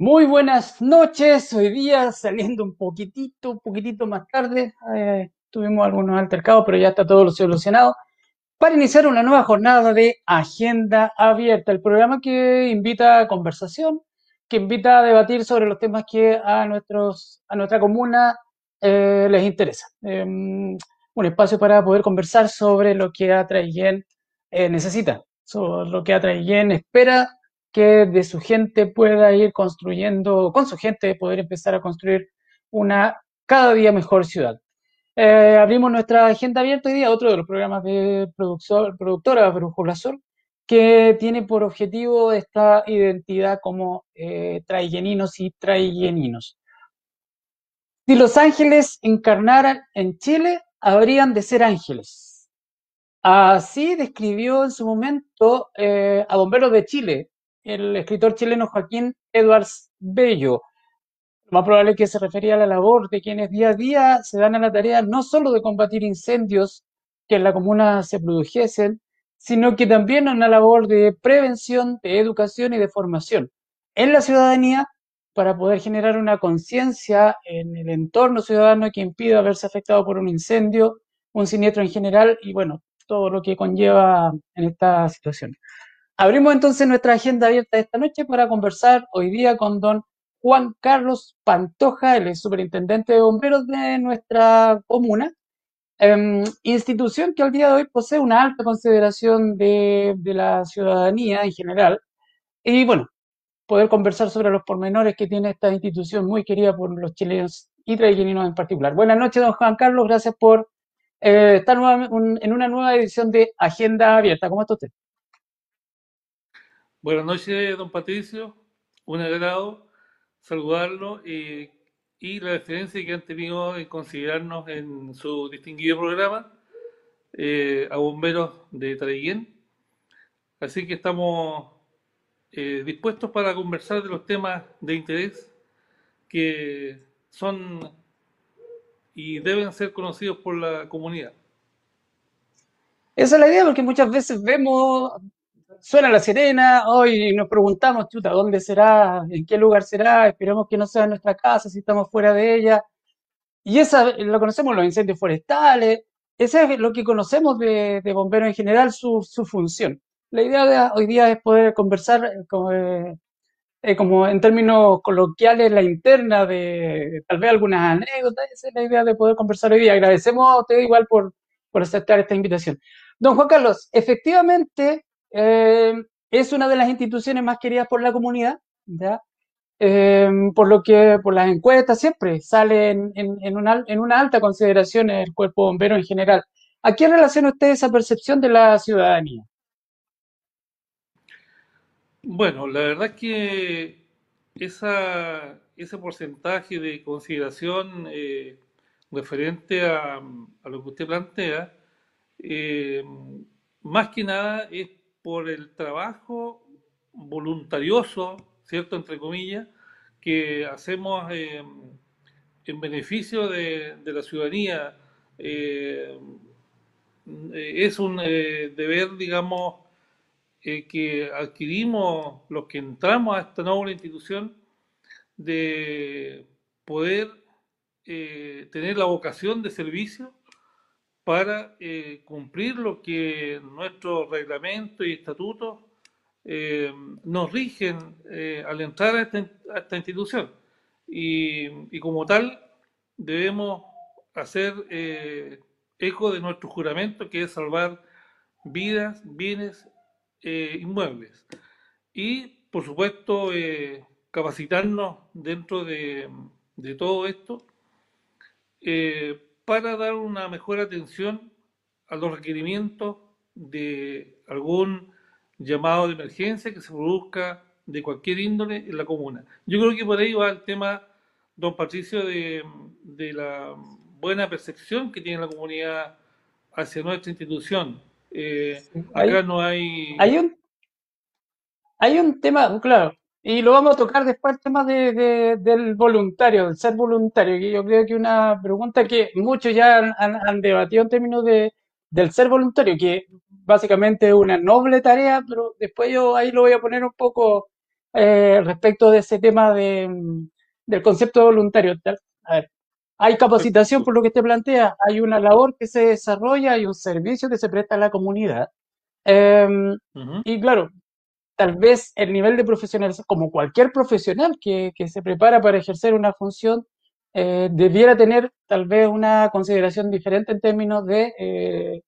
Muy buenas noches, hoy día saliendo un poquitito, un poquitito más tarde, eh, tuvimos algunos altercados, pero ya está todo solucionado, para iniciar una nueva jornada de Agenda Abierta, el programa que invita a conversación, que invita a debatir sobre los temas que a, nuestros, a nuestra comuna eh, les interesa. Em, un espacio para poder conversar sobre lo que Atrayen eh, necesita, sobre lo que Atrayen espera que de su gente pueda ir construyendo, con su gente poder empezar a construir una cada día mejor ciudad. Eh, abrimos nuestra agenda abierta hoy día, otro de los programas de productora Brújula Sol, que tiene por objetivo esta identidad como eh, y traigeninos. Si los ángeles encarnaran en Chile, habrían de ser ángeles. Así describió en su momento eh, a Bomberos de Chile, el escritor chileno Joaquín Edwards Bello. Lo más probable que se refería a la labor de quienes día a día se dan a la tarea no solo de combatir incendios que en la comuna se produjesen, sino que también a una labor de prevención, de educación y de formación en la ciudadanía para poder generar una conciencia en el entorno ciudadano que impida verse afectado por un incendio, un siniestro en general y bueno, todo lo que conlleva en esta situación. Abrimos entonces nuestra agenda abierta esta noche para conversar hoy día con don Juan Carlos Pantoja, el superintendente de bomberos de nuestra comuna, em, institución que al día de hoy posee una alta consideración de, la ciudadanía en general. Y bueno, poder conversar sobre los pormenores que tiene esta institución muy querida por los chilenos y traigueninos en particular. Buenas noches, don Juan Carlos, gracias por eh, estar en una nueva edición de Agenda Abierta. ¿Cómo está usted? Buenas noches, don Patricio. Un agrado saludarlo y la referencia que han tenido en considerarnos en su distinguido programa eh, a bomberos de Traiguén. Así que estamos eh, dispuestos para conversar de los temas de interés que son y deben ser conocidos por la comunidad. Esa es la idea, porque muchas veces vemos suena la sirena, hoy nos preguntamos, chuta, ¿dónde será? ¿En qué lugar será? Esperemos que no sea en nuestra casa, si estamos fuera de ella. Y esa lo conocemos los incendios forestales, ese es lo que conocemos de, bomberos en general, su, función. La idea de hoy día es poder conversar eh, como, eh, eh, como en términos coloquiales la interna de tal vez algunas anécdotas, esa es la idea de poder conversar hoy día. Agradecemos a usted igual por, por aceptar esta invitación. Don Juan Carlos, efectivamente, eh, es una de las instituciones más queridas por la comunidad, ¿ya? Eh, por lo que por las encuestas siempre sale en, en, una, alta consideración el cuerpo bombero en general. ¿A qué relaciona usted esa percepción de la ciudadanía? Bueno, la verdad es que esa, ese porcentaje de consideración eh, referente a, a, lo que usted plantea, más que nada es por el trabajo voluntarioso, ¿cierto? Entre comillas, que hacemos eh, en beneficio de, la ciudadanía. Eh, es un eh, deber, digamos, que adquirimos los que entramos a esta nueva institución de poder tener la vocación de servicio para eh, cumplir lo que nuestros reglamentos y estatutos eh, nos rigen eh, al entrar a esta, institución. Y, como tal, debemos hacer eco de nuestro juramento, que es salvar vidas, bienes, inmuebles. Y, por supuesto, capacitarnos dentro de, de todo esto para dar una mejor atención a los requerimientos de algún llamado de emergencia que se produzca de cualquier índole en la comuna. Yo creo que por ahí va el tema, don Patricio, de, la buena percepción que tiene la comunidad hacia nuestra institución. Eh, acá no hay... Hay un, hay un tema, claro, y lo vamos a tocar después el tema de, del voluntario, del ser voluntario, que yo creo que una pregunta que muchos ya han, debatido en términos de, del ser voluntario, que básicamente es una noble tarea, pero después yo ahí lo voy a poner un poco eh, respecto de ese tema de, del concepto de voluntario. A ver, hay capacitación por lo que te plantea, hay una labor que se desarrolla, hay un servicio que se presta a la comunidad. Em, y claro, tal vez el nivel de profesionalización, como cualquier profesional que, que se prepara para ejercer una función, eh, debiera tener tal vez una consideración diferente en términos de, eh,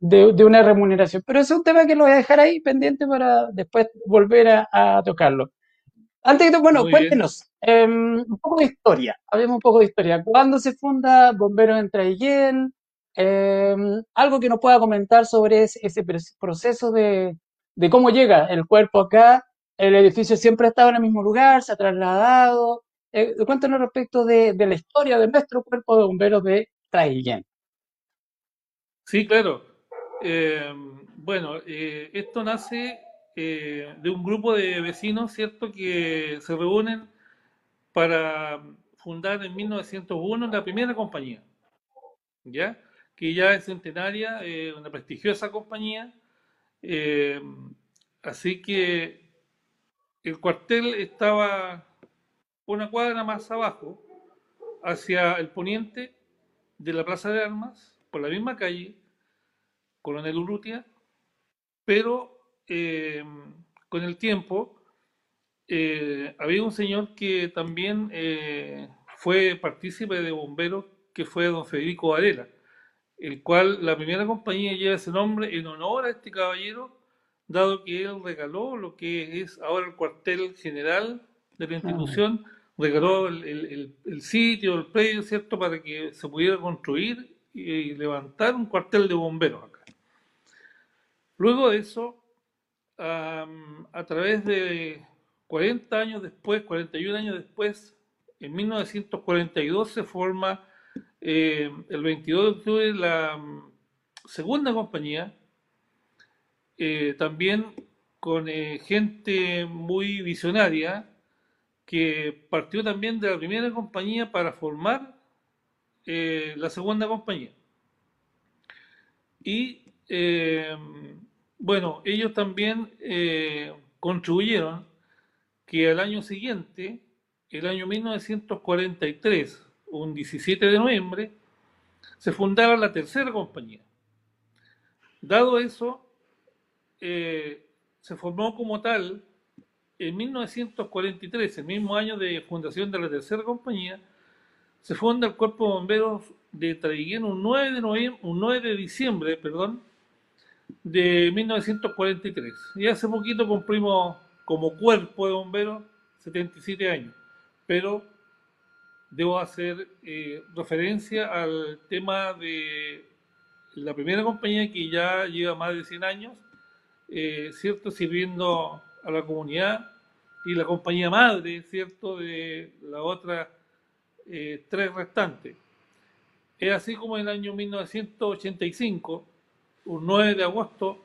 de, una remuneración. Pero ese es un tema que lo voy a dejar ahí pendiente para después volver a, tocarlo. Antes todo, bueno, cuéntenos em, un poco de historia. Hablemos un poco de historia. ¿Cuándo se funda Bomberos en Traiguén? Em, algo que nos pueda comentar sobre ese, ese proceso de, de cómo llega el cuerpo acá. El edificio siempre ha estado en el mismo lugar, se ha trasladado. Eh, cuéntanos respecto de, la historia de nuestro cuerpo de bomberos de Traiguén. Sí, claro. Eh, bueno, eh, esto nace de un grupo de vecinos, ¿cierto?, que se reúnen para fundar en 1901 la primera compañía, ¿ya? Que ya es centenaria, una prestigiosa compañía, eh, así que el cuartel estaba una cuadra más abajo, hacia el poniente de la Plaza de Armas, por la misma calle, Coronel Urrutia, pero eh, con el tiempo eh, había un señor que también fue partícipe de bomberos, que fue don Federico Varela el cual la primera compañía lleva ese nombre en honor a este caballero, dado que él regaló lo que es ahora el cuartel general de la institución, regaló el, sitio, el predio, ¿cierto?, para que se pudiera construir y, levantar un cuartel de bomberos acá. Luego de eso, a través de 40 años después, 41 años después, en 1942 se forma eh, el 22 de octubre la mm, segunda compañía, eh, también con eh, gente muy visionaria, que partió también de la primera compañía para formar la segunda compañía. Y bueno, ellos también contribuyeron que al año siguiente, el año 1943, un 17 de noviembre, se fundara la tercera compañía. Dado eso, eh, se formó como tal en 1943, el mismo año de fundación de la tercera compañía, se funda el Cuerpo de Bomberos de Traiguén un 9 de, noviembre, un 9 de diciembre perdón, de 1943. Y hace poquito cumplimos como cuerpo de bomberos 77 años, pero debo hacer eh, referencia al tema de la primera compañía que ya lleva más de 100 años, eh, ¿cierto? Sirviendo a la comunidad y la compañía madre, ¿cierto? De la otra eh, tres restantes. Es así como en el año 1985, un 9 de agosto,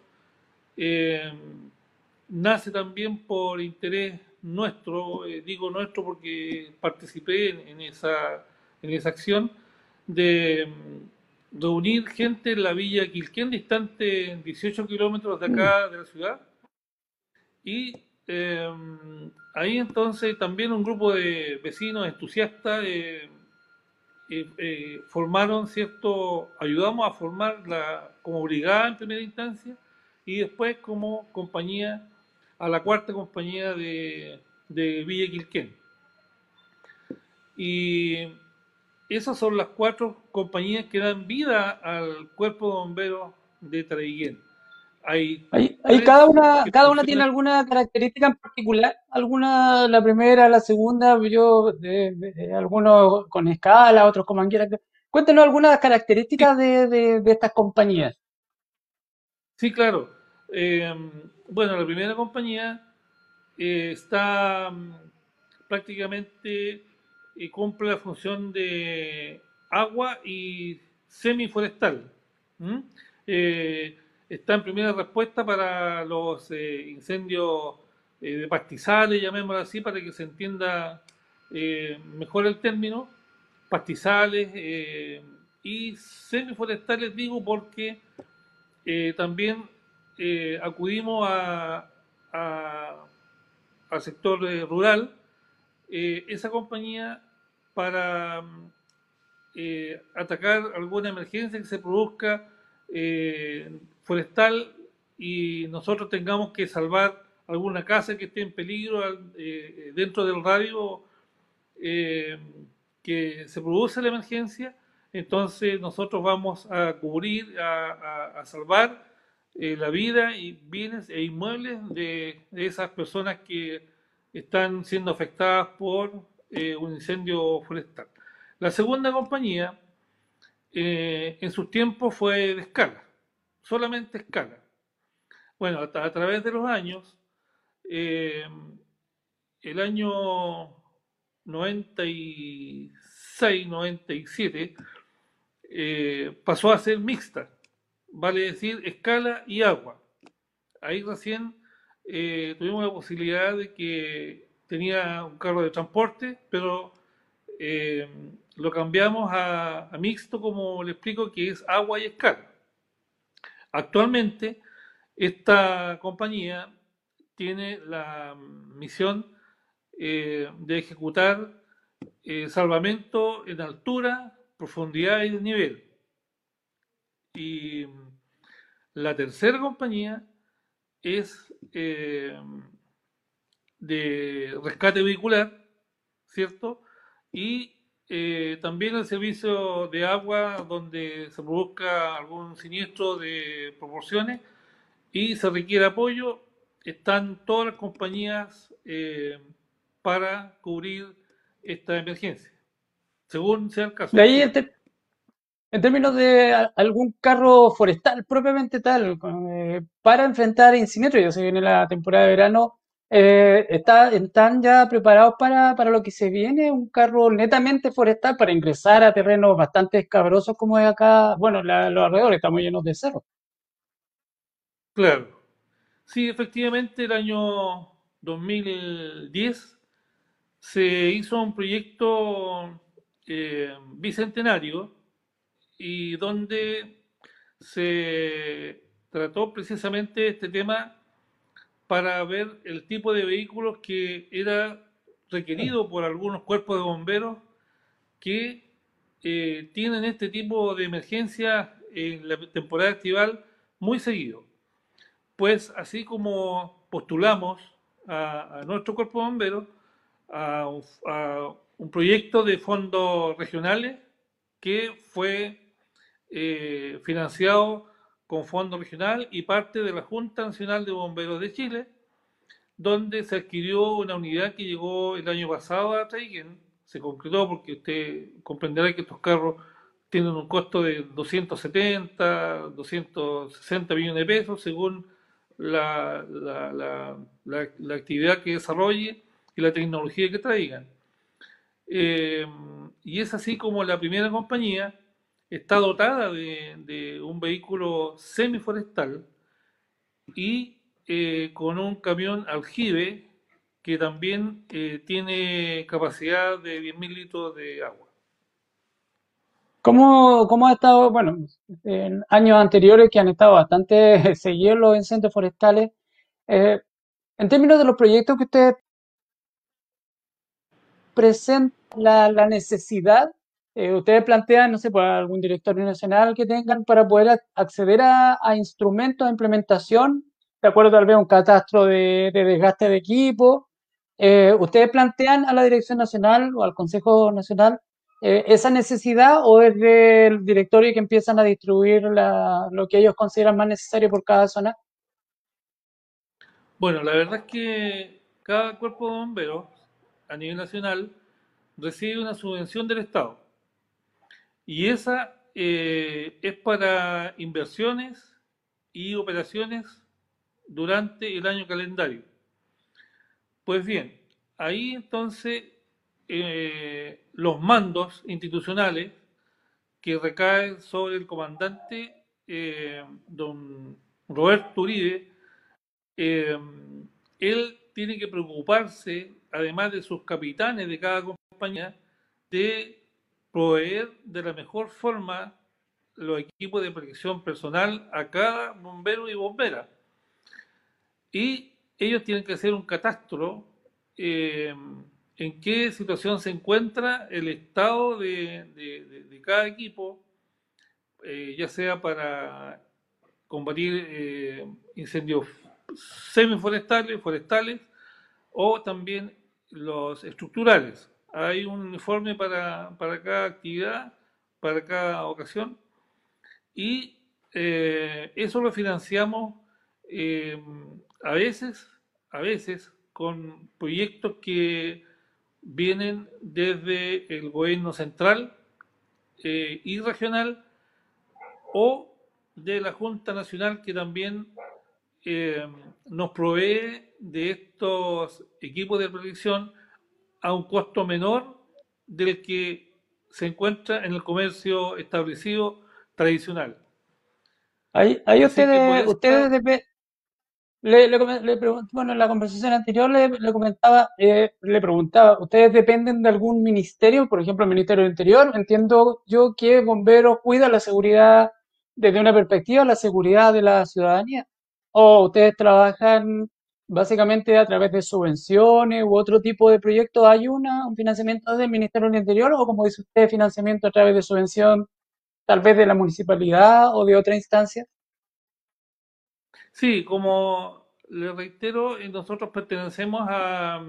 nace también por interés nuestro, eh, digo nuestro porque participé en, esa, en esa acción, de mm, reunir gente en la villa Quilquén, distante 18 kilómetros de acá mm. de la ciudad. Y em, ahí entonces también un grupo de vecinos entusiastas eh, eh, formaron, ¿cierto? Ayudamos a formar la, como brigada en primera instancia y después como compañía a la cuarta compañía de, de Villa Quilquén. Y esas son las cuatro compañías que dan vida al cuerpo de bomberos de Traiguén. Hay, cada una, cada una tiene alguna característica en particular, alguna, la primera, la segunda, yo, de, algunos con escala, otros con manguera. Cuéntenos algunas características de, estas compañías. Sí, claro. Eh, bueno, la primera compañía eh, está mm, prácticamente y cumple la función de agua y semiforestal. Eh, está en primera respuesta para los eh, incendios de pastizales, llamémoslo así, para que se entienda mejor el término, pastizales y semiforestales, digo, porque también acudimos a al sector eh, rural, eh, esa compañía para eh, atacar alguna emergencia que se produzca forestal y nosotros tengamos que salvar alguna casa que esté en peligro dentro del radio que se produce la emergencia, entonces nosotros vamos a cubrir, a salvar eh, la vida y bienes e inmuebles de, esas personas que están siendo afectadas por eh, un incendio forestal. La segunda compañía eh, en sus tiempos fue de escala, solamente escala. Bueno, a, a través de los años, el año 96, 97, pasó a ser mixta vale decir escala y agua. Ahí recién eh, tuvimos la posibilidad de que tenía un carro de transporte, pero eh, lo cambiamos a, mixto, como le explico, que es agua y escala. Actualmente, esta compañía tiene la misión eh, de ejecutar salvamento en altura, profundidad y desnivel. Y la tercera compañía es eh, de rescate vehicular, ¿cierto? Y eh, también el servicio de agua donde se produzca algún siniestro de proporciones y se requiere apoyo, están todas las compañías eh, para cubrir esta emergencia, según sea el caso. Este, en términos de algún carro forestal propiamente tal, eh, para enfrentar incendios, ya se viene la temporada de verano, eh, está, ¿están ya preparados para, para, lo que se viene? ¿Un carro netamente forestal para ingresar a terrenos bastante escabrosos como es acá? Bueno, los alrededores estamos llenos de cerros. Claro. Sí, efectivamente, el año 2010 se hizo un proyecto eh, bicentenario y donde se trató precisamente este tema para ver el tipo de vehículos que era requerido por algunos cuerpos de bomberos que eh, tienen este tipo de emergencia en la temporada estival muy seguido. Pues así como postulamos a, nuestro cuerpo de bomberos a un proyecto de fondos regionales que fue eh, financiado con fondo regional y parte de la Junta Nacional de Bomberos de Chile, donde se adquirió una unidad que llegó el año pasado a Traigen, se concretó porque usted comprenderá que estos carros tienen un costo de 270, 260 millones de pesos según la, la, actividad que desarrolle y la tecnología que traigan. Eh, y es así como la primera compañía está dotada de, un vehículo semiforestal y eh, con un camión aljibe que también eh, tiene capacidad de 10.000 litros de agua. ¿Cómo, ¿Cómo, ha estado, bueno, en años anteriores que han estado bastante seguidos los incendios forestales? Eh, en términos de los proyectos que usted presenta, la, la necesidad eh, ustedes plantean, no sé, por algún directorio nacional que tengan para poder acceder a, instrumentos de implementación, de acuerdo tal vez a un catastro de, desgaste de equipo. Eh, ¿Ustedes plantean a la Dirección Nacional o al Consejo Nacional eh, esa necesidad o es del directorio que empiezan a distribuir lo que ellos consideran más necesario por cada zona? Bueno, la verdad es que cada cuerpo de bomberos a nivel nacional recibe una subvención del Estado. Y esa eh, es para inversiones y operaciones durante el año calendario. Pues bien, ahí entonces eh, los mandos institucionales que recaen sobre el comandante eh, don Roberto Uribe, él tiene que preocuparse, además de sus capitanes de cada compañía, de proveer de la mejor forma los equipos de protección personal a cada bombero y bombera. Y ellos tienen que hacer un catastro eh, en qué situación se encuentra el estado de, cada equipo, eh, ya sea para combatir eh, incendios semiforestales, forestales o también los estructurales. Hay un informe para, cada actividad, para cada ocasión, y eso lo financiamos a veces, a veces con proyectos que vienen desde el gobierno central eh, y regional o de la Junta Nacional que también eh, nos provee de estos equipos de protección a un costo menor del que se encuentra en el comercio establecido tradicional. Ahí, ahí ustedes, ustedes, le, bueno, en la conversación anterior le, comentaba, eh, le preguntaba, ¿ustedes dependen de algún ministerio? Por ejemplo, el Ministerio del Interior. Entiendo yo que bomberos cuida la seguridad desde una perspectiva, la seguridad de la ciudadanía. ¿O ustedes trabajan básicamente a través de subvenciones u otro tipo de proyectos? ¿Hay una, un financiamiento del Ministerio del Interior o, como dice usted, financiamiento a través de subvención, tal vez de la municipalidad o de otra instancia? Sí, como le reitero, nosotros pertenecemos a,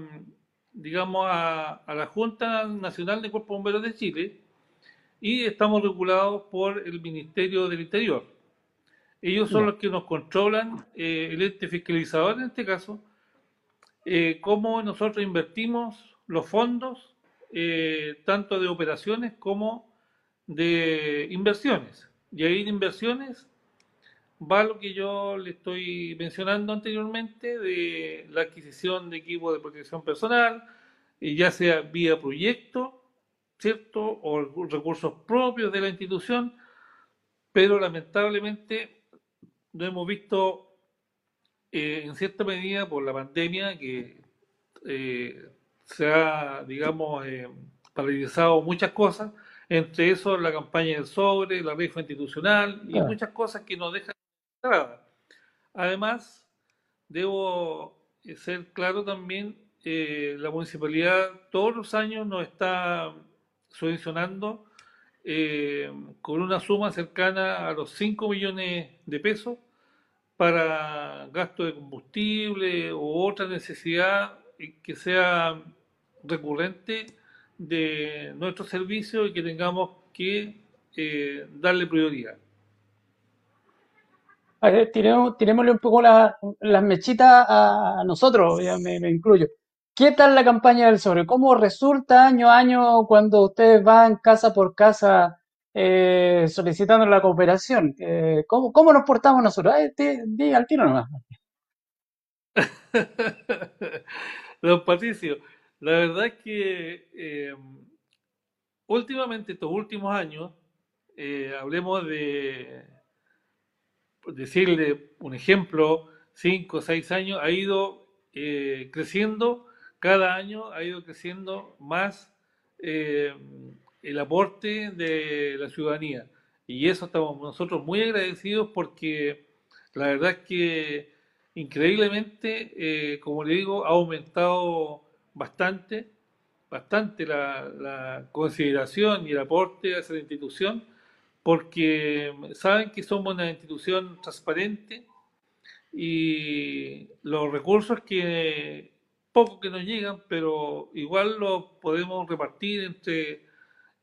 digamos, a, la Junta Nacional de Cuerpos Bomberos de Chile y estamos regulados por el Ministerio del Interior. Ellos son los que nos controlan, eh, el ente fiscalizador en este caso, eh, cómo nosotros invertimos los fondos, tanto de operaciones como de inversiones. Y ahí en inversiones va lo que yo le estoy mencionando anteriormente de la adquisición de equipos de protección personal, ya sea vía proyecto, ¿cierto? O recursos propios de la institución, pero lamentablemente no hemos visto eh, en cierta medida por la pandemia que eh, se ha, digamos, eh, paralizado muchas cosas, entre eso la campaña del sobre, la rifa institucional y muchas cosas que nos dejan Además, debo ser claro también, la municipalidad todos los años nos está subvencionando eh, con una suma cercana a los 5 millones de pesos para gasto de combustible o otra necesidad que sea recurrente de nuestro servicio y que tengamos que eh, darle prioridad. A ver, tirémosle un poco las mechitas a, nosotros, ya me, incluyo. ¿Qué tal la campaña del sobre? ¿Cómo resulta año a año cuando ustedes van casa por casa eh, solicitando la cooperación? Eh, ¿cómo, nos portamos nosotros? diga al tiro nomás. Don Patricio, la verdad es que eh, últimamente, estos últimos años, hablemos de decirle un ejemplo, cinco o seis años, ha ido eh, creciendo, cada año ha ido creciendo más eh, el aporte de la ciudadanía. Y eso estamos nosotros muy agradecidos porque la verdad es que increíblemente, eh, como le digo, ha aumentado bastante, bastante la, consideración y el aporte hacia la institución porque saben que somos una institución transparente y los recursos que poco que nos llegan, pero igual los podemos repartir entre,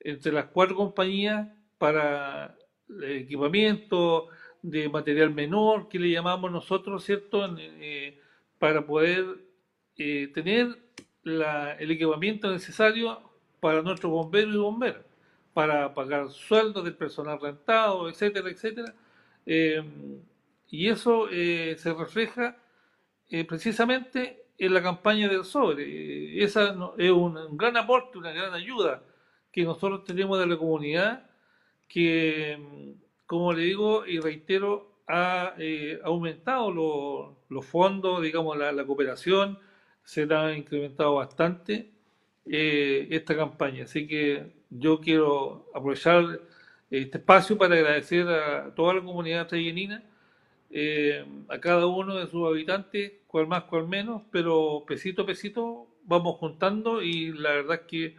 entre las cuatro compañías para el equipamiento de material menor que le llamamos nosotros, ¿cierto? Eh, para poder eh, tener el equipamiento necesario para nuestros bomberos y bomberas para pagar sueldos del personal rentado, etcétera, etcétera. Eh, y eso se refleja precisamente en la campaña del sobre. esa es un, gran aporte, una gran ayuda que nosotros tenemos de la comunidad, que, como le digo y reitero, ha aumentado los fondos, digamos, la, la, cooperación, se ha incrementado bastante esta campaña. Así que yo quiero aprovechar este espacio para agradecer a toda la comunidad trellenina, eh, a cada uno de sus habitantes, cual más, cual menos, pero pesito a pesito vamos juntando y la verdad es que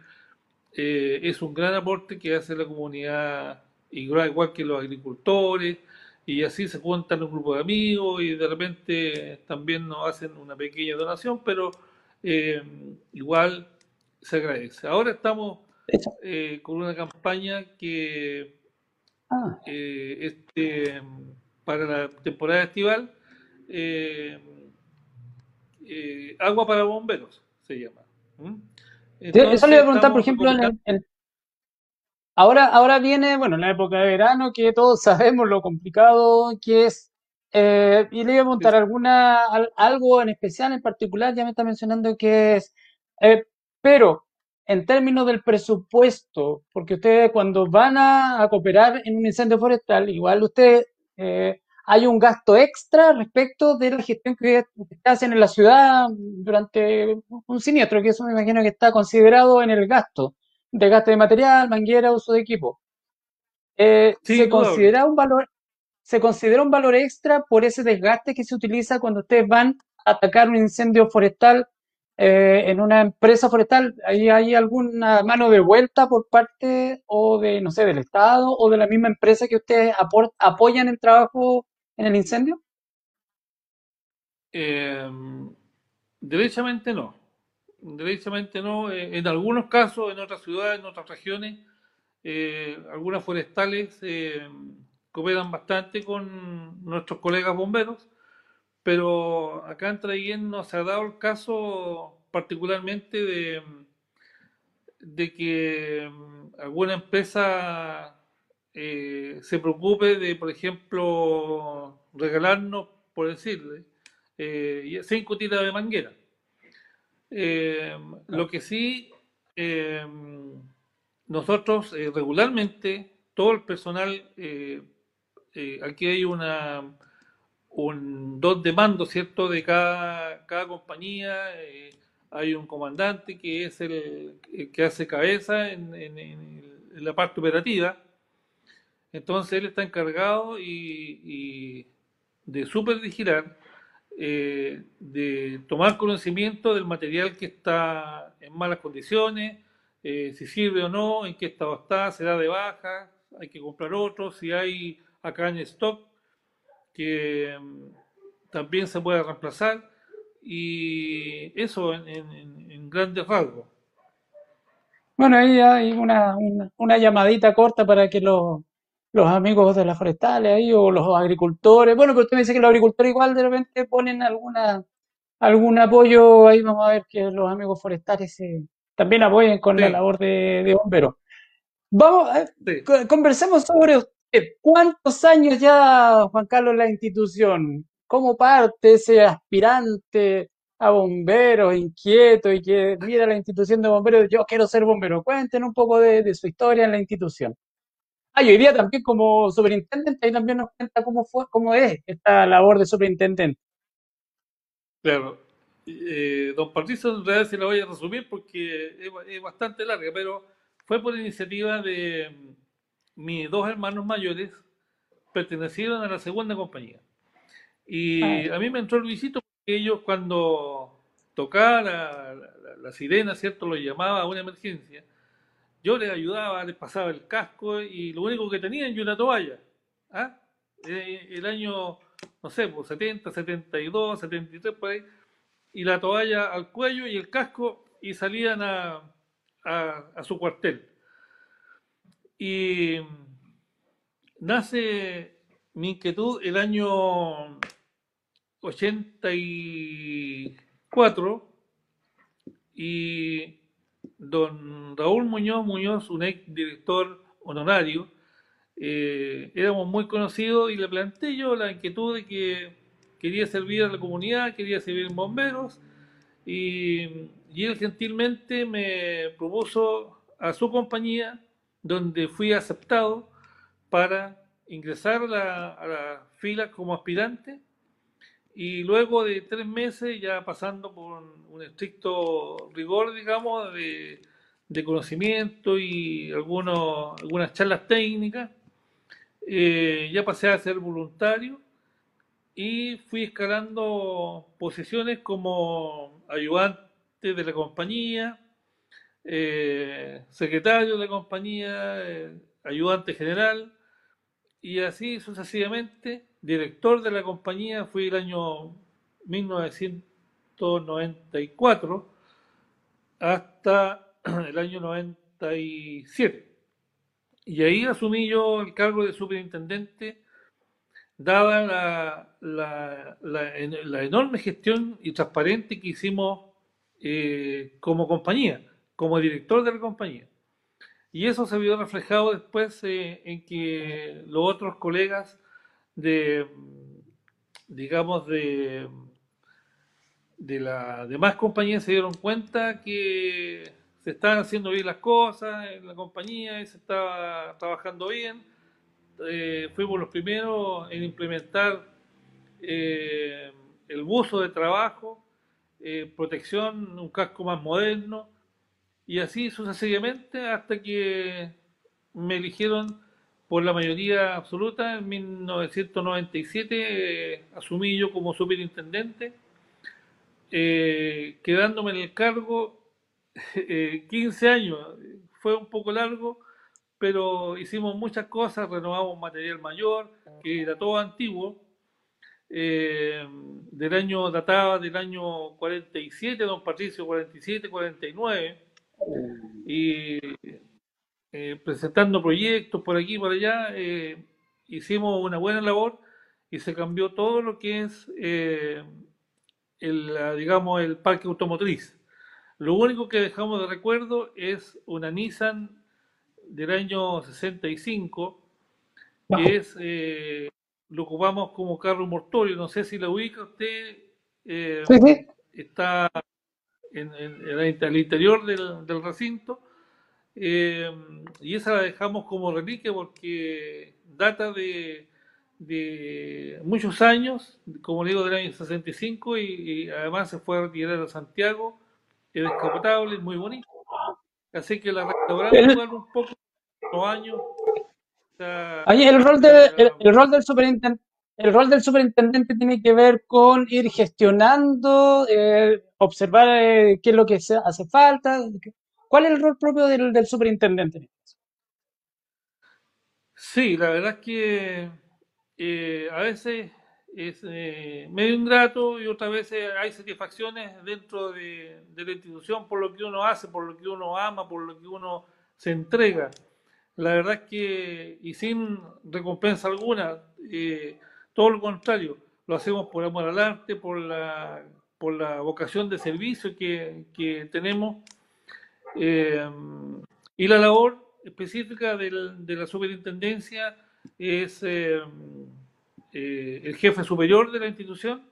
eh, es un gran aporte que hace la comunidad, igual que los agricultores, y así se juntan un grupo de amigos y de repente también nos hacen una pequeña donación, pero eh, igual se agradece. Ahora estamos eh, con una campaña que ah. este, para la temporada estival, agua para bomberos se llama. Eso le iba a preguntar, por ejemplo, ahora, ahora viene, bueno, la época de verano, que todos sabemos lo complicado que es. Eh, y le iba a preguntar alguna, algo en especial, en particular, ya me está mencionando que es. Eh, pero, en términos del presupuesto, porque ustedes cuando van a, cooperar en un incendio forestal, igual usted eh, hay un gasto extra respecto de la gestión que hacen en la ciudad durante un siniestro, que eso me imagino que está considerado en el gasto de gasto de material, manguera, uso de equipo. Eh, ¿Se considera un valor se considera un valor extra por ese desgaste que se utiliza cuando ustedes van a atacar un incendio forestal eh, en una empresa forestal? ¿Hay, ¿Hay alguna mano de vuelta por parte o de, no sé, del Estado o de la misma empresa que ustedes apoyan el trabajo en el incendio? Em, derechamente no. Derechamente no. Eh, en algunos casos, en otras ciudades, en otras regiones, eh, algunas forestales eh, cooperan bastante con nuestros colegas bomberos, pero acá en Traiguén nos ha dado el caso particularmente de, de que em, alguna empresa eh, se preocupe de, por ejemplo, regalarnos, por decirle, eh, cinco tiras de manguera. Eh, lo que sí, nosotros regularmente, todo el personal, aquí hay una un dos de mando, ¿cierto?, de cada, cada compañía. hay un comandante que es el, que hace cabeza en, en la parte operativa entonces él está encargado y, de supervigilar, eh, de tomar conocimiento del material que está en malas condiciones, eh, si sirve o no, en qué estado está, se da de baja, hay que comprar otro, si hay acá en stock que mm, también se puede reemplazar y eso en, grandes rasgos. Bueno, ahí hay una, una llamadita corta para que los los amigos de las forestales ahí o los agricultores. Bueno, pero usted me dice que los agricultores igual de repente ponen alguna algún apoyo, ahí vamos a ver que los amigos forestales también apoyen con la labor de, bomberos. Vamos, a conversemos sobre usted. ¿Cuántos años ya, Juan Carlos, la institución? ¿Cómo parte ese aspirante a bombero inquieto y que mira la institución de bomberos? Yo quiero ser bombero. Cuenten un poco de su historia en la institución. Ah, y hoy día también como superintendente, ahí también nos cuenta cómo fue, cómo es esta labor de superintendente. Claro. Eh, don Patricio, en realidad se la voy a resumir porque es, bastante larga, pero fue por iniciativa de mm, mis dos hermanos mayores, pertenecieron a la segunda compañía. Y ah. a mí me entró el visito porque ellos cuando tocaba la, la sirena, ¿cierto? Lo llamaba a una emergencia yo les ayudaba, les pasaba el casco y lo único que tenían yo una toalla. ¿ah? Eh, el año, no sé, pues 70, 72, 73, por ahí. Y la toalla al cuello y el casco y salían a, a, su cuartel. Y nace mi inquietud el año 84 y don Raúl Muñoz Muñoz, un ex director honorario, eh, éramos muy conocidos y le planteé yo la inquietud de que quería servir a la comunidad, quería servir en bomberos y, él gentilmente me propuso a su compañía donde fui aceptado para ingresar la, a la fila como aspirante y luego de tres meses, ya pasando por un estricto rigor, digamos, de, conocimiento y algunos, algunas charlas técnicas, eh, ya pasé a ser voluntario y fui escalando posiciones como ayudante, de la compañía, eh, secretario de la compañía, eh, ayudante general, y así sucesivamente, director de la compañía, fui el año 1994 hasta el año 97. Y ahí asumí yo el cargo de superintendente, dada la, la, la, enorme gestión y transparente que hicimos eh, como compañía, como director de la compañía. Y eso se vio reflejado después eh, en que los otros colegas de, digamos, de, de la demás compañías se dieron cuenta que se estaban haciendo bien las cosas en la compañía y se estaba trabajando bien. Eh, fuimos los primeros en implementar eh, el buzo de trabajo, protección, un casco más moderno y así sucesivamente hasta que me eligieron por la mayoría absoluta en 1997 asumí yo como superintendente quedándome en el cargo 15 eh, años, fue un poco largo, pero hicimos muchas cosas, renovamos material mayor, que era todo antiguo, eh, del año, databa del año 47, don Patricio, 47, 49, y eh, presentando proyectos por aquí y por allá, hicimos una buena labor y se cambió todo lo que es el, digamos, el parque automotriz. Lo único que dejamos de recuerdo es una Nissan del año 65, que es, eh, lo ocupamos como carro mortorio. No sé si la ubica usted. Eh, está en, el interior del, recinto. Eh, y esa la dejamos como reliquia porque data de, muchos años, como digo, del año 65, y, y además se fue a retirar a Santiago es descapotable, es muy bonito. Así que la restauramos un poco los años. el rol, de, el, rol del superintendente. El rol del superintendente tiene que ver con ir gestionando, eh, observar eh, qué es lo que hace falta. ¿Cuál es el rol propio del, del superintendente? Sí, la verdad es que eh, a veces es medio ingrato y otras veces hay satisfacciones dentro de, la institución por lo que uno hace, por lo que uno ama, por lo que uno se entrega. La verdad es que, y sin recompensa alguna, todo lo contrario, lo hacemos por amor al arte, por la, por la vocación de servicio que, que tenemos. Eh, y la labor específica del, de la superintendencia es eh, el jefe superior de la institución,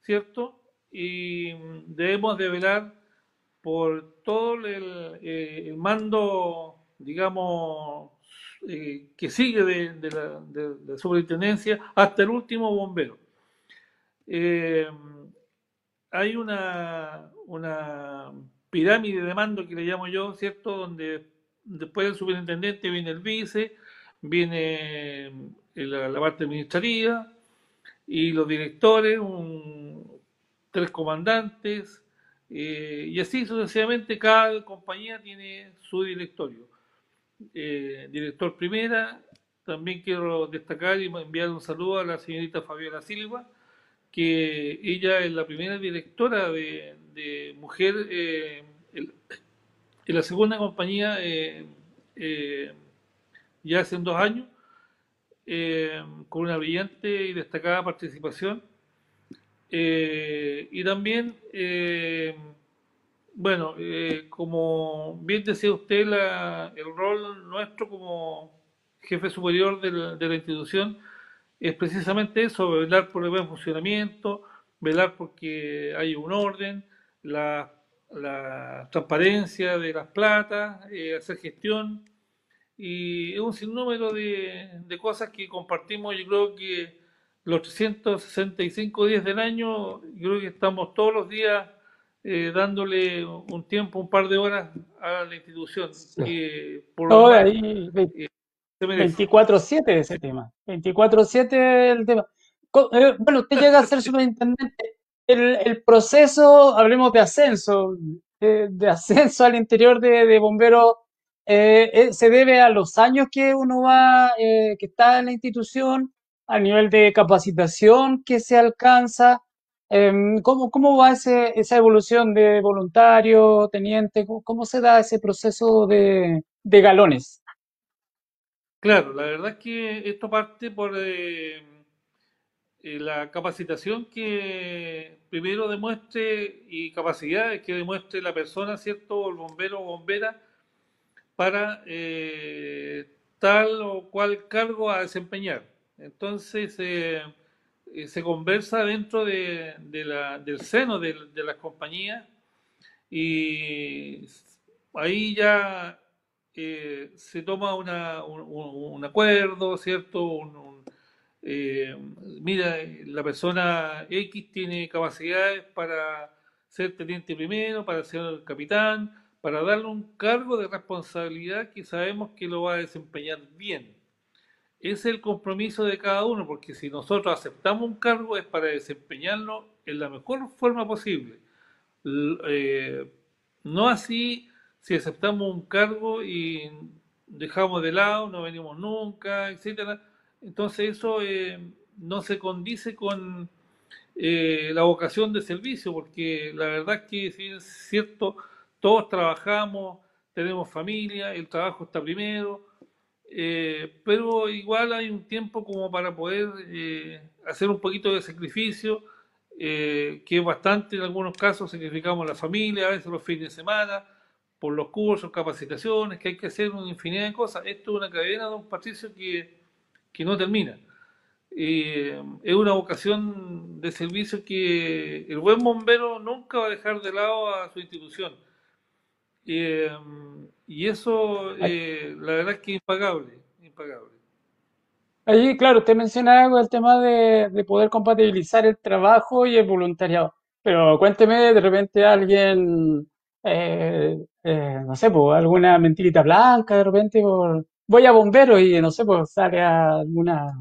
¿cierto? Y debemos de velar por todo el, eh, mando, digamos, eh, que sigue de, la, superintendencia hasta el último bombero. hay una, pirámide de mando que le llamo yo, ¿cierto? Donde después del superintendente viene el vice, viene la, parte administrativa y los directores, tres comandantes, eh, y así sucesivamente cada compañía tiene su directorio. Eh, director primera, también quiero destacar y enviar un saludo a la señorita Fabiola Silva, que ella es la primera directora de, mujer eh, en la segunda compañía ya hace dos años eh, con una brillante y destacada participación. Eh, y también, eh, bueno, como bien decía usted, el rol nuestro como jefe superior de la, institución es precisamente eso, velar por el buen funcionamiento, velar porque hay un orden, la, la transparencia de las platas, hacer gestión, y es un sinnúmero de, de cosas que compartimos. Yo creo que los 365 días del año, yo creo que estamos todos los días eh, dándole un tiempo, un par de horas a la institución. Por ahí, 24-7 eh, ese tema. 24-7 el tema. Eh, bueno, usted llega a ser superintendente. el, proceso, hablemos de ascenso, de, ascenso al interior de, bomberos, eh, eh, se debe a los años que uno va, eh, que está en la institución, al nivel de capacitación que se alcanza. Em, ¿cómo, ¿Cómo va ese, esa evolución de voluntario, teniente? ¿Cómo, se da ese proceso de, de, galones? Claro, la verdad es que esto parte por eh, la capacitación que primero demuestre y capacidades que demuestre la persona, ¿cierto? el bombero o bombera para eh, tal o cual cargo a desempeñar. Entonces eh, se conversa dentro de, la, del seno de, las compañías y ahí ya se toma una, un, acuerdo, ¿cierto? Un, eh, mira, la persona X tiene capacidades para ser teniente primero, para ser capitán, para darle un cargo de responsabilidad que sabemos que lo va a desempeñar bien. Es el compromiso de cada uno, porque si nosotros aceptamos un cargo es para desempeñarlo en la mejor forma posible. Eh, no así si aceptamos un cargo y dejamos de lado, no venimos nunca, etcétera entonces eso eh, no se condice con eh, la vocación de servicio, porque la verdad es que si es cierto, todos trabajamos, tenemos familia, el trabajo está primero, eh, pero igual hay un tiempo como para poder hacer un poquito de sacrificio, que es bastante en algunos casos, sacrificamos la familia, a veces los fines de semana, por los cursos, capacitaciones, que hay que hacer una infinidad de cosas. Esto es una cadena, don Patricio, que que no termina. Eh, es una vocación de servicio que el buen bombero nunca va a dejar de lado a su institución. Eh, y eso, eh, la verdad es que es impagable, impagable. Ahí, claro, usted menciona algo el tema de, poder compatibilizar el trabajo y el voluntariado. Pero cuénteme, de repente alguien, no sé, pues, alguna mentirita blanca, de repente, por, voy a bomberos y no sé, pues sale alguna.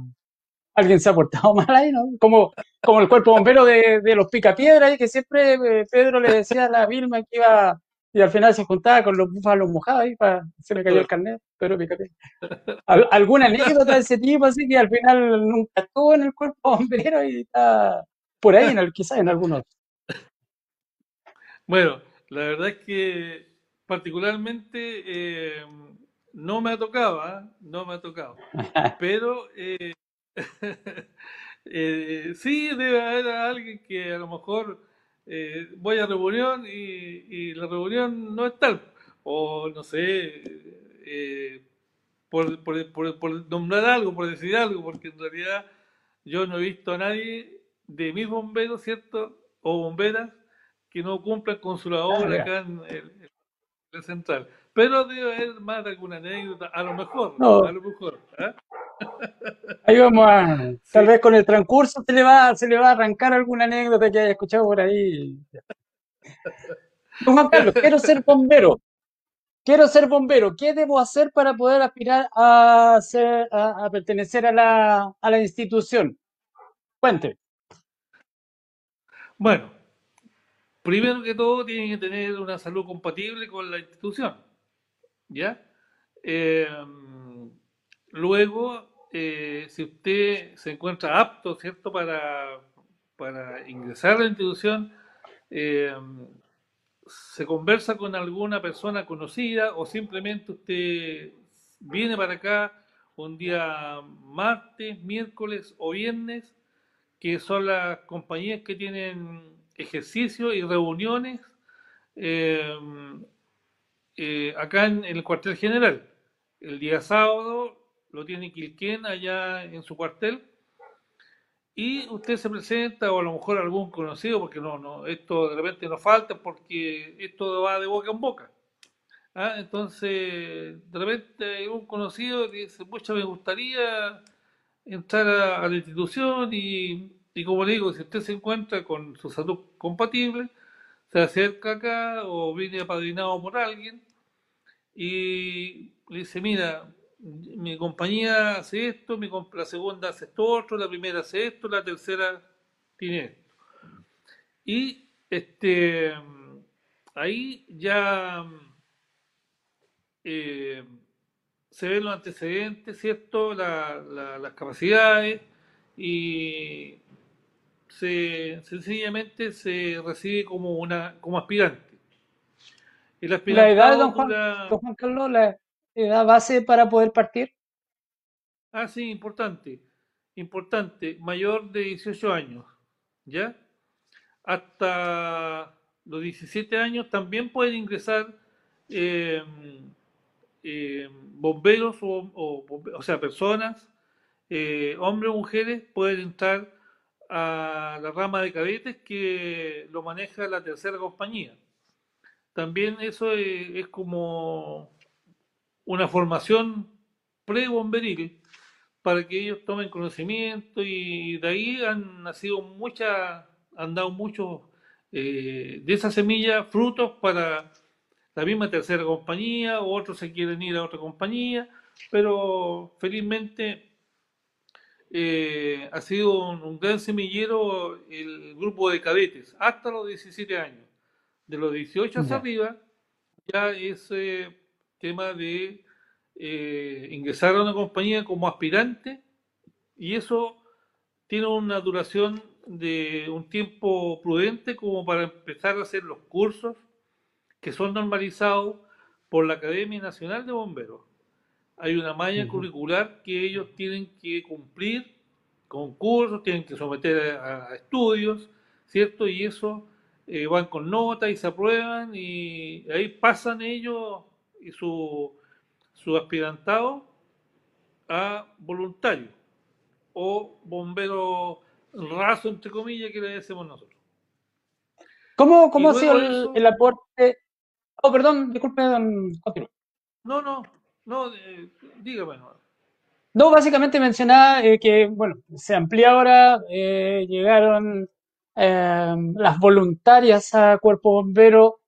Alguien se ha portado mal ahí, ¿no? Como, como el cuerpo bombero de, de los picapiedras, que siempre eh, Pedro le decía a la Vilma que iba y al final se juntaba con los búfalos mojados ahí para se le cayó el carnet, pero picapiedra. ¿Alguna anécdota de ese tipo así que al final nunca estuvo en el cuerpo bombero y está por ahí, en el, quizás en algunos? Bueno, la verdad es que particularmente eh, no me ha tocado, ¿ah? no me ha tocado. Pero eh, eh, sí debe haber alguien que a lo mejor eh, voy a reunión y, la reunión no es tal. O no sé, por, nombrar algo, por decir algo, porque en realidad yo no he visto a nadie de mis bomberos, ¿cierto? O bomberas que no cumplan con su labor ah, acá en, en la central pero debe haber más de alguna anécdota, a lo mejor, a lo mejor. ¿eh? Ahí vamos a, tal vez con el transcurso se le va, se le va a arrancar alguna anécdota que haya escuchado por ahí. Juan Carlos, quiero ser bombero. Quiero ser bombero. ¿Qué debo hacer para poder aspirar a, ser, a, pertenecer a la, a la institución? Cuente. Bueno, primero que todo tiene que tener una salud compatible con la institución. ¿ya? Em, luego, eh, si usted se encuentra apto, ¿cierto?, para, para ingresar a la institución, em, se conversa con alguna persona conocida o simplemente usted viene para acá un día martes, miércoles o viernes, que son las compañías que tienen ejercicios y reuniones eh, eh, acá en, el cuartel general. El día sábado lo tiene Quilquén allá en su cuartel y usted se presenta o a lo mejor algún conocido, porque no, no, esto de repente no falta porque esto va de boca en boca. ¿ah? Entonces, de repente un conocido dice, mucho me gustaría entrar a, la institución y, y, como le digo, si usted se encuentra con su salud compatible, se acerca acá o viene apadrinado por alguien y le dice, mira, mi compañía hace esto, mi, la segunda hace esto otro, la primera hace esto, la tercera tiene esto. Y este, ahí ya eh, se ven los antecedentes, ¿cierto? las capacidades y se, sencillamente se recibe como una como aspirante. la edad, don Juan, don Juan Carlos, la edad base para poder partir. Ah, sí, importante, importante, mayor de 18 años, ¿ya? Hasta los 17 años también pueden ingresar eh, eh, bomberos o, o, sea, personas, eh, hombres o mujeres, pueden entrar a la rama de cadetes que lo maneja la tercera compañía. También eso es, como una formación pre-bomberil para que ellos tomen conocimiento y de ahí han nacido muchas, han dado muchos eh, de esa semilla frutos para la misma tercera compañía, otros se quieren ir a otra compañía, pero felizmente eh, ha sido un, gran semillero el grupo de cadetes, hasta los 17 años. De los 18 hacia arriba, ya ese tema de eh, ingresar a una compañía como aspirante, y eso tiene una duración de un tiempo prudente como para empezar a hacer los cursos que son normalizados por la Academia Nacional de Bomberos. Hay una malla curricular que ellos tienen que cumplir con cursos, tienen que someter a, estudios, ¿cierto? Y eso eh, van con nota y se aprueban y ahí pasan ellos y su, su aspirantado a voluntario o bombero raso, entre comillas, que le decimos nosotros. ¿Cómo, cómo ha sido el, aporte Oh, perdón, disculpe, continúo. No, no, no, eh, dígame. No, básicamente mencionaba eh, que, bueno, se amplía ahora, eh, llegaron las voluntarias a Cuerpo Bombero,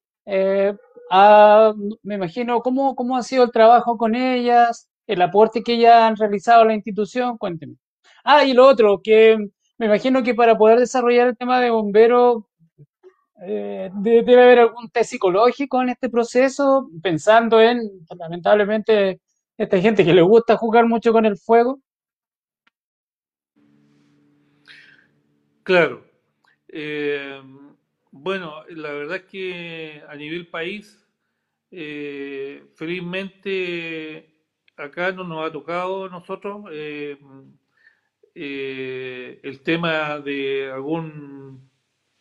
me imagino, ¿cómo, ¿cómo ha sido el trabajo con ellas, el aporte que ya han realizado a la institución? Cuénteme. Ah, y lo otro, que me imagino que para poder desarrollar el tema de bombero eh, debe haber algún test psicológico en este proceso, pensando en, lamentablemente, esta gente que le gusta jugar mucho con el fuego. Claro. Eh, bueno, la verdad es que a nivel país, eh, felizmente acá no nos ha tocado nosotros el tema de algún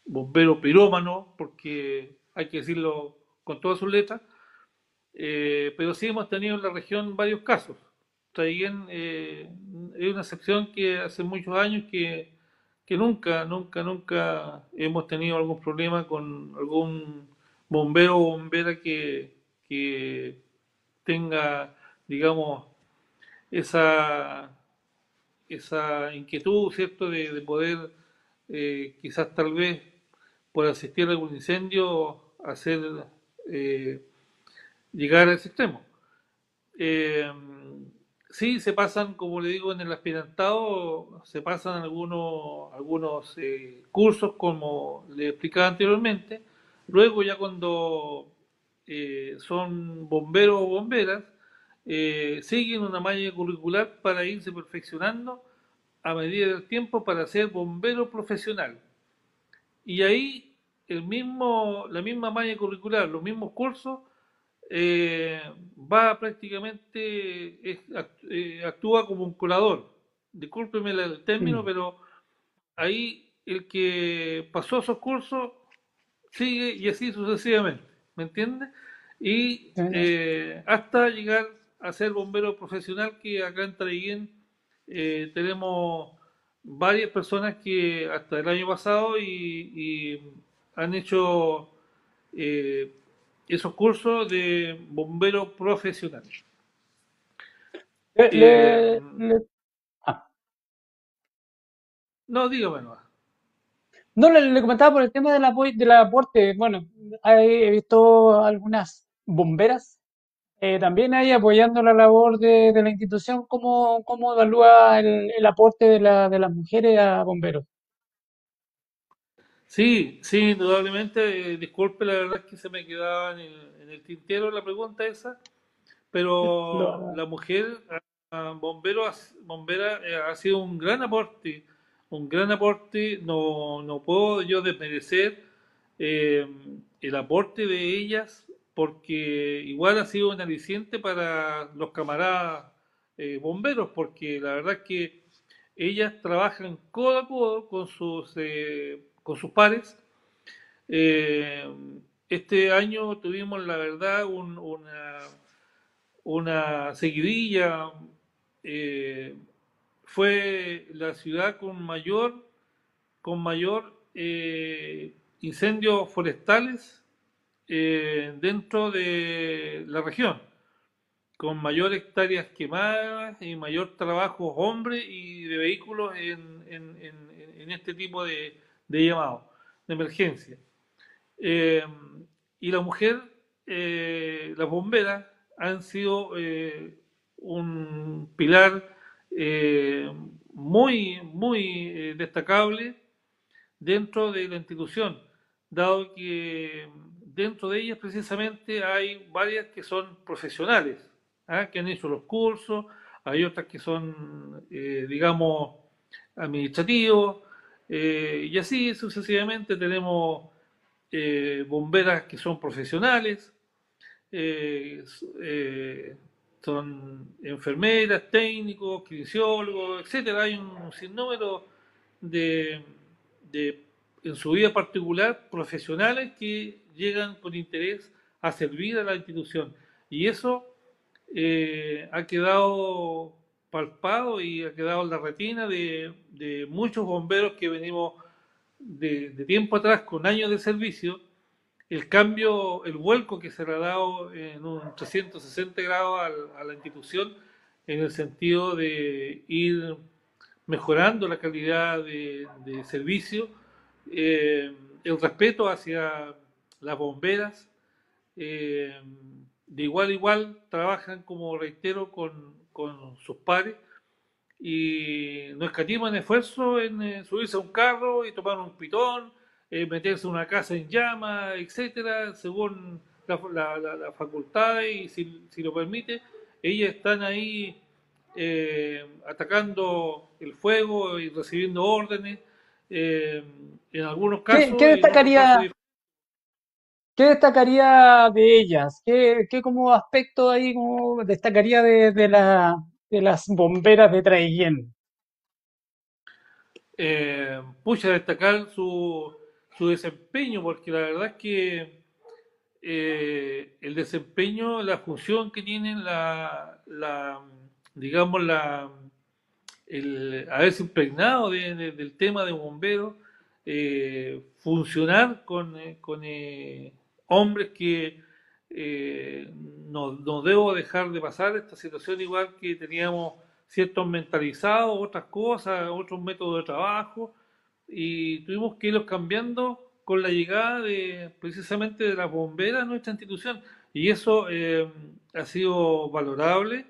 bombero pirómano, porque hay que decirlo con todas sus letras, eh, pero sí hemos tenido en la región varios casos. También eh, es una excepción que hace muchos años que, que, nunca, nunca, nunca hemos tenido algún problema con algún bombero o bombera que, que tenga, digamos, esa, esa inquietud, ¿cierto?, de, de poder eh, quizás tal vez por asistir a algún incendio, hacer eh, llegar a ese extremo. Eh, sí, se pasan, como le digo, en el aspirantado, se pasan algunos, algunos eh, cursos, como le explicaba anteriormente. Luego, ya cuando son bomberos o bomberas, siguen una malla curricular para irse perfeccionando a medida del tiempo para ser bombero profesional. Y ahí el mismo, la misma malla curricular, los mismos cursos, eh, va prácticamente, eh, actúa como un colador. Discúlpeme el término, pero ahí el que pasó esos cursos sigue y así sucesivamente, ¿me entiende? Y eh, hasta llegar a ser bombero profesional, que acá en Traiguén tenemos varias personas que hasta el año pasado y, han hecho eh, esos cursos de bombero profesional. Eh, ah. No, dígame no. No, le, comentaba por el tema del, del aporte. Bueno, he visto algunas bomberas eh, también ahí apoyando la labor de, la institución, ¿cómo, cómo evalúa el, aporte de, la, de las mujeres a bomberos? Sí, sí, indudablemente. Eh, disculpe, la verdad es que se me quedaba en el, tintero la pregunta esa, pero la mujer bombero, bombera eh, ha sido un gran aporte, un gran aporte. No, no puedo yo desmerecer eh, el aporte de ellas porque igual ha sido un aliciente para los camaradas bomberos, porque la verdad es que ellas trabajan codo a codo con sus con sus pares. Eh, este año tuvimos, la verdad, una, una seguidilla. Eh, fue la ciudad con mayor, con mayor eh, incendios forestales dentro de la región, con mayor hectáreas quemadas y mayor trabajo hombre y de vehículos en este tipo de, de llamado, de emergencia. Eh, y la mujer, eh, las bomberas, han sido eh, un pilar muy, muy destacable dentro de la institución, dado que dentro de ellas precisamente hay varias que son profesionales, ¿ah? que han hecho los cursos, hay otras que son, digamos, administrativos, eh, y así sucesivamente tenemos eh, bomberas que son profesionales, eh, son enfermeras, técnicos, kinesiólogos, etcétera. Hay un sinnúmero de, de, en su vida particular, profesionales que llegan con interés a servir a la institución. Y eso ha quedado palpado y ha quedado en la retina de, muchos bomberos que venimos de, tiempo atrás con años de servicio, el cambio, el vuelco que se le ha dado en un 360 grados a, la institución en el sentido de ir mejorando la calidad de, servicio, eh, el respeto hacia las bomberas, eh, de igual a igual trabajan, como reitero, con, con sus pares y no escatiman esfuerzo en eh, subirse a un carro y tomar un pitón, eh, meterse en una casa en llamas, etcétera, según la, facultad y si, lo permite, ellas están ahí eh, atacando el fuego y recibiendo órdenes. en algunos casos. ¿Qué, destacaría? ¿Qué destacaría de ellas? ¿Qué, qué como aspecto ahí como destacaría de, la, de las bomberas de Traiguén? Eh, pucha, destacar su, su, desempeño, porque la verdad es que eh, el desempeño, la función que tienen, la, la digamos, la, el haberse impregnado del tema de bomberos, eh, funcionar con, eh, con hombres que eh, no, debo dejar de pasar esta situación igual que teníamos ciertos mentalizados, otras cosas, otros métodos de trabajo y tuvimos que irlos cambiando con la llegada de precisamente de las bomberas a nuestra institución y eso eh, ha sido valorable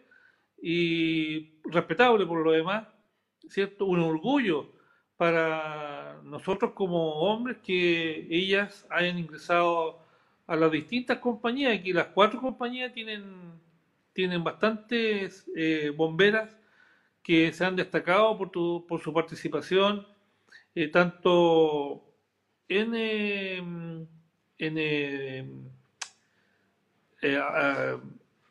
y respetable por lo demás, ¿cierto? Un orgullo para nosotros como hombres que ellas hayan ingresado a las distintas compañías. Aquí las cuatro compañías tienen, tienen bastantes eh, bomberas que se han destacado por, por su participación, eh, tanto en, em, en em, eh,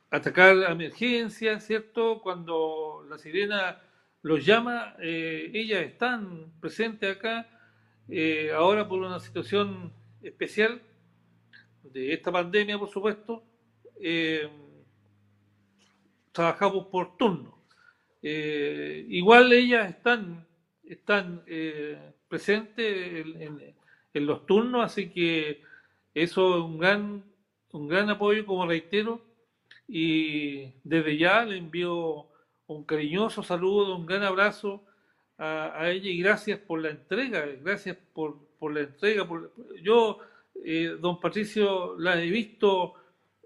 atacar emergencias, ¿cierto? Cuando la sirena los llama, ellas están presentes acá, ahora por una situación especial de esta pandemia, por supuesto, eh, trabajamos por turno. Eh, igual ellas están, están eh, presentes en, los turnos, así que eso es un gran, un gran apoyo, como reitero, y desde ya le envío un cariñoso saludo, un gran abrazo a, ella y gracias por la entrega, gracias por, por la entrega. Yo eh, don Patricio la he visto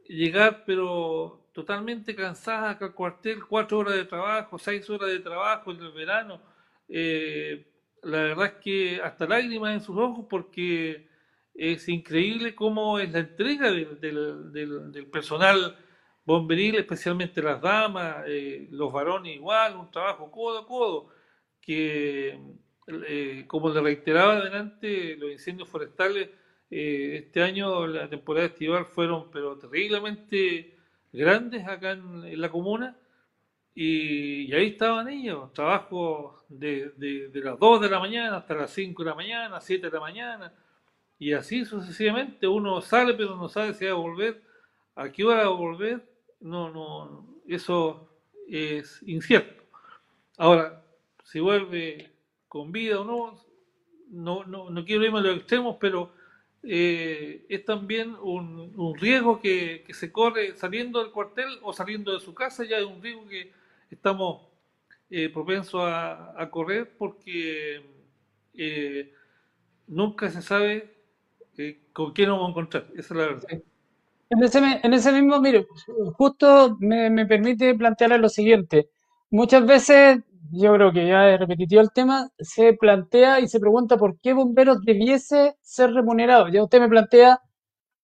llegar, pero totalmente cansada al cuartel, cuatro horas de trabajo, seis horas de trabajo en el verano. Eh, la verdad es que hasta lágrimas en sus ojos porque es increíble cómo es la entrega del, personal bomberil, especialmente las damas, eh, los varones igual, un trabajo codo a codo, que eh, como le reiteraba adelante, los incendios forestales eh, este año, la temporada estival, fueron pero terriblemente grandes acá en, la comuna y, ahí estaban ellos, trabajo de, de, las 2 de la mañana hasta las 5 de la mañana, 7 de la mañana, y así sucesivamente. Uno sale pero no sabe si va a volver, a qué hora va a volver, no, no, eso es incierto. Ahora, si vuelve con vida o no, no, no, no quiero irme a los extremos, pero eh, es también un, riesgo que, se corre saliendo del cuartel o saliendo de su casa, ya es un riesgo que estamos eh, propensos a, correr porque eh, nunca se sabe con quién nos vamos a encontrar, esa es la verdad. En ese, en ese mismo, mire, justo me, me permite plantearle lo siguiente. Muchas veces yo creo que ya es repetitivo el tema, se plantea y se pregunta por qué bomberos debiese ser remunerados. Ya usted me plantea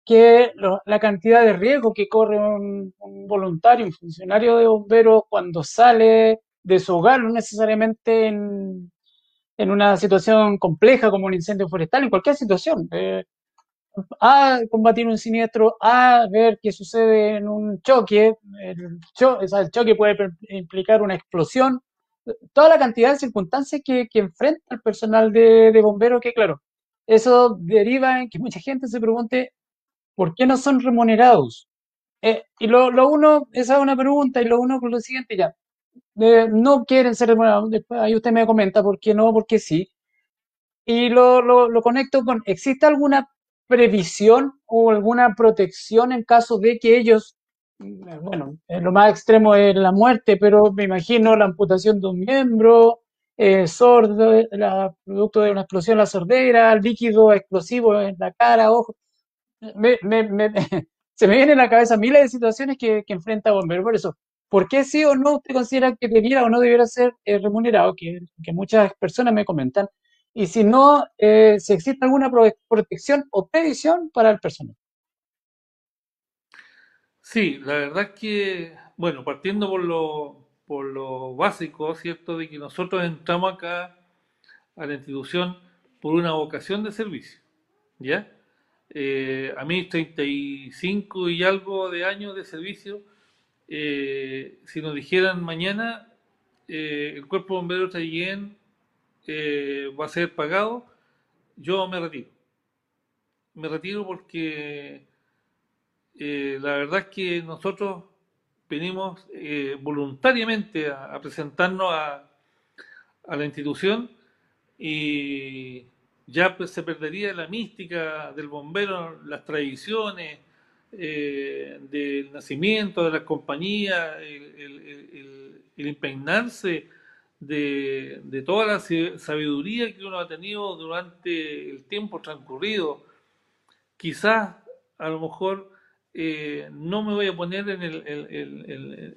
que la cantidad de riesgo que corre un, voluntario, un funcionario de bomberos cuando sale de su hogar, no necesariamente en, una situación compleja como un incendio forestal, en cualquier situación. Eh, a combatir un siniestro, a ver qué sucede en un choque. El choque puede implicar una explosión toda la cantidad de circunstancias que, enfrenta el personal de, bomberos, que claro, eso deriva en que mucha gente se pregunte por qué no son remunerados. Eh, y lo, uno, esa es una pregunta, y lo uno con lo siguiente ya, eh, no quieren ser remunerados, después ahí usted me comenta por qué no, por qué sí. Y lo, lo conecto con, ¿existe alguna previsión o alguna protección en caso de que ellos bueno, lo más extremo es la muerte, pero me imagino la amputación de un miembro, eh, sordo, la, producto de una explosión la sordera, líquido explosivo en la cara, ojo. se me vienen a la cabeza miles de situaciones que, enfrenta Bomber. Por eso, ¿por qué sí o no usted considera que debiera o no debiera ser eh, remunerado? Que, muchas personas me comentan. Y si no, eh, si existe alguna protección o previsión para el personal. Sí, la verdad es que, bueno, partiendo por lo, por lo básico, ¿cierto? De que nosotros entramos acá a la institución por una vocación de servicio, ¿ya? Eh, a mí 35 y algo de años de servicio, eh, si nos dijeran mañana eh, el cuerpo de bomberos de va a ser pagado, yo me retiro. Me retiro porque eh, la verdad es que nosotros venimos eh, voluntariamente a, presentarnos a, la institución y ya pues, se perdería la mística del bombero, las tradiciones eh, del nacimiento de las compañías, el, impregnarse de, de, toda la sabiduría que uno ha tenido durante el tiempo transcurrido. Quizás a lo mejor eh, no me voy a poner en el,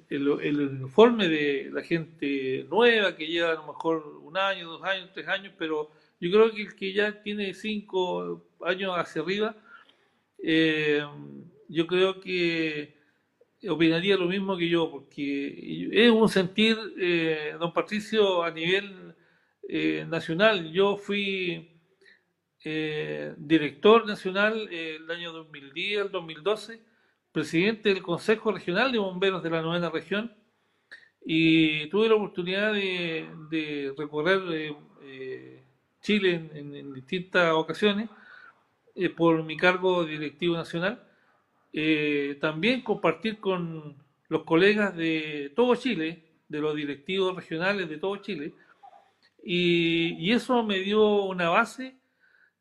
informe de la gente nueva que lleva a lo mejor un año, dos años, tres años, pero yo creo que el que ya tiene cinco años hacia arriba, eh, yo creo que opinaría lo mismo que yo, porque es un sentir, eh, don Patricio, a nivel nacional. Yo fui eh, director nacional eh, el año 2010 al 2012, presidente del Consejo Regional de Bomberos de la novena región y tuve la oportunidad de, recorrer eh, Chile en, distintas ocasiones por mi cargo directivo nacional. también compartir con los colegas de todo Chile, de los directivos regionales de todo Chile, y, y eso me dio una base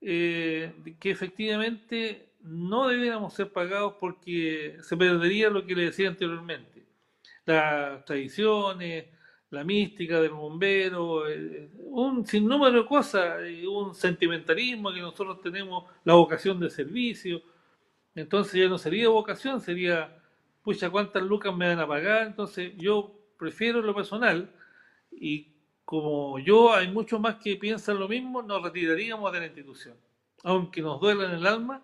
eh, que efectivamente no debiéramos ser pagados porque se perdería lo que le decía anteriormente. Las tradiciones, la mística del bombero, eh, un sinnúmero de cosas, un sentimentalismo que nosotros tenemos, la vocación de servicio. Entonces ya no sería vocación, sería, pucha, ¿cuántas lucas me van a pagar? Entonces yo prefiero lo personal y como yo, hay muchos más que piensan lo mismo, nos retiraríamos de la institución, aunque nos duela en el alma,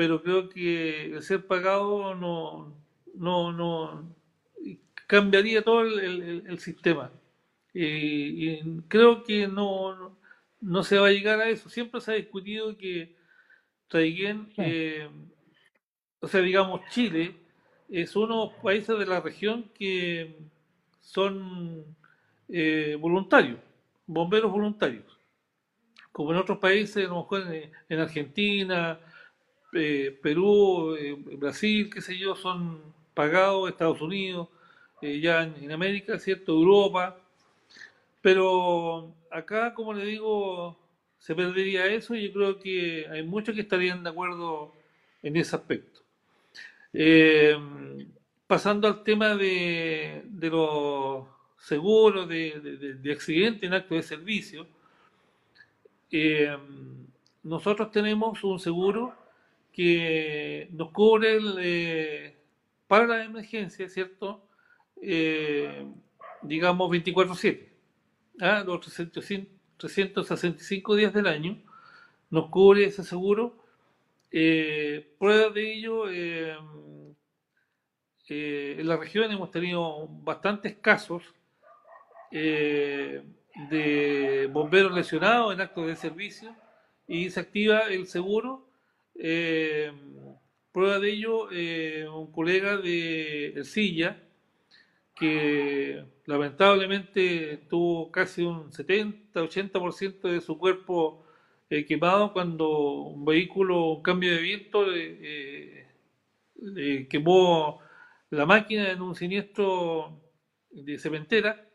pero creo que el ser pagado no, no, no cambiaría todo el, sistema. y creo que no, no, se va a llegar a eso. Siempre se ha discutido que Traiguén, eh, o sea, digamos, Chile es uno de los países de la región que son eh, voluntarios, bomberos voluntarios. Como en otros países, a lo mejor en, Argentina, eh, Perú, Brasil, qué sé yo, son pagados, Estados Unidos, ya en, América, ¿cierto? Europa. Pero acá, como le digo, se perdería eso y yo creo que hay muchos que estarían de acuerdo en ese aspecto. Eh, pasando al tema de, los seguros de, de, accidente en acto de servicio, eh, nosotros tenemos un seguro que nos cubre eh, para la emergencia, ¿cierto? digamos 24/7, ¿ah? los 365 días del año, nos cubre ese seguro. Eh, prueba de ello, eh, eh, en la región hemos tenido bastantes casos de bomberos lesionados en actos de servicio y se activa el seguro. Prueba de ello, un colega de El Silla, que lamentablemente tuvo casi un 70-80% de su cuerpo eh, quemado cuando un vehículo, un cambio de viento, eh, eh, quemó la máquina en un siniestro de cementera.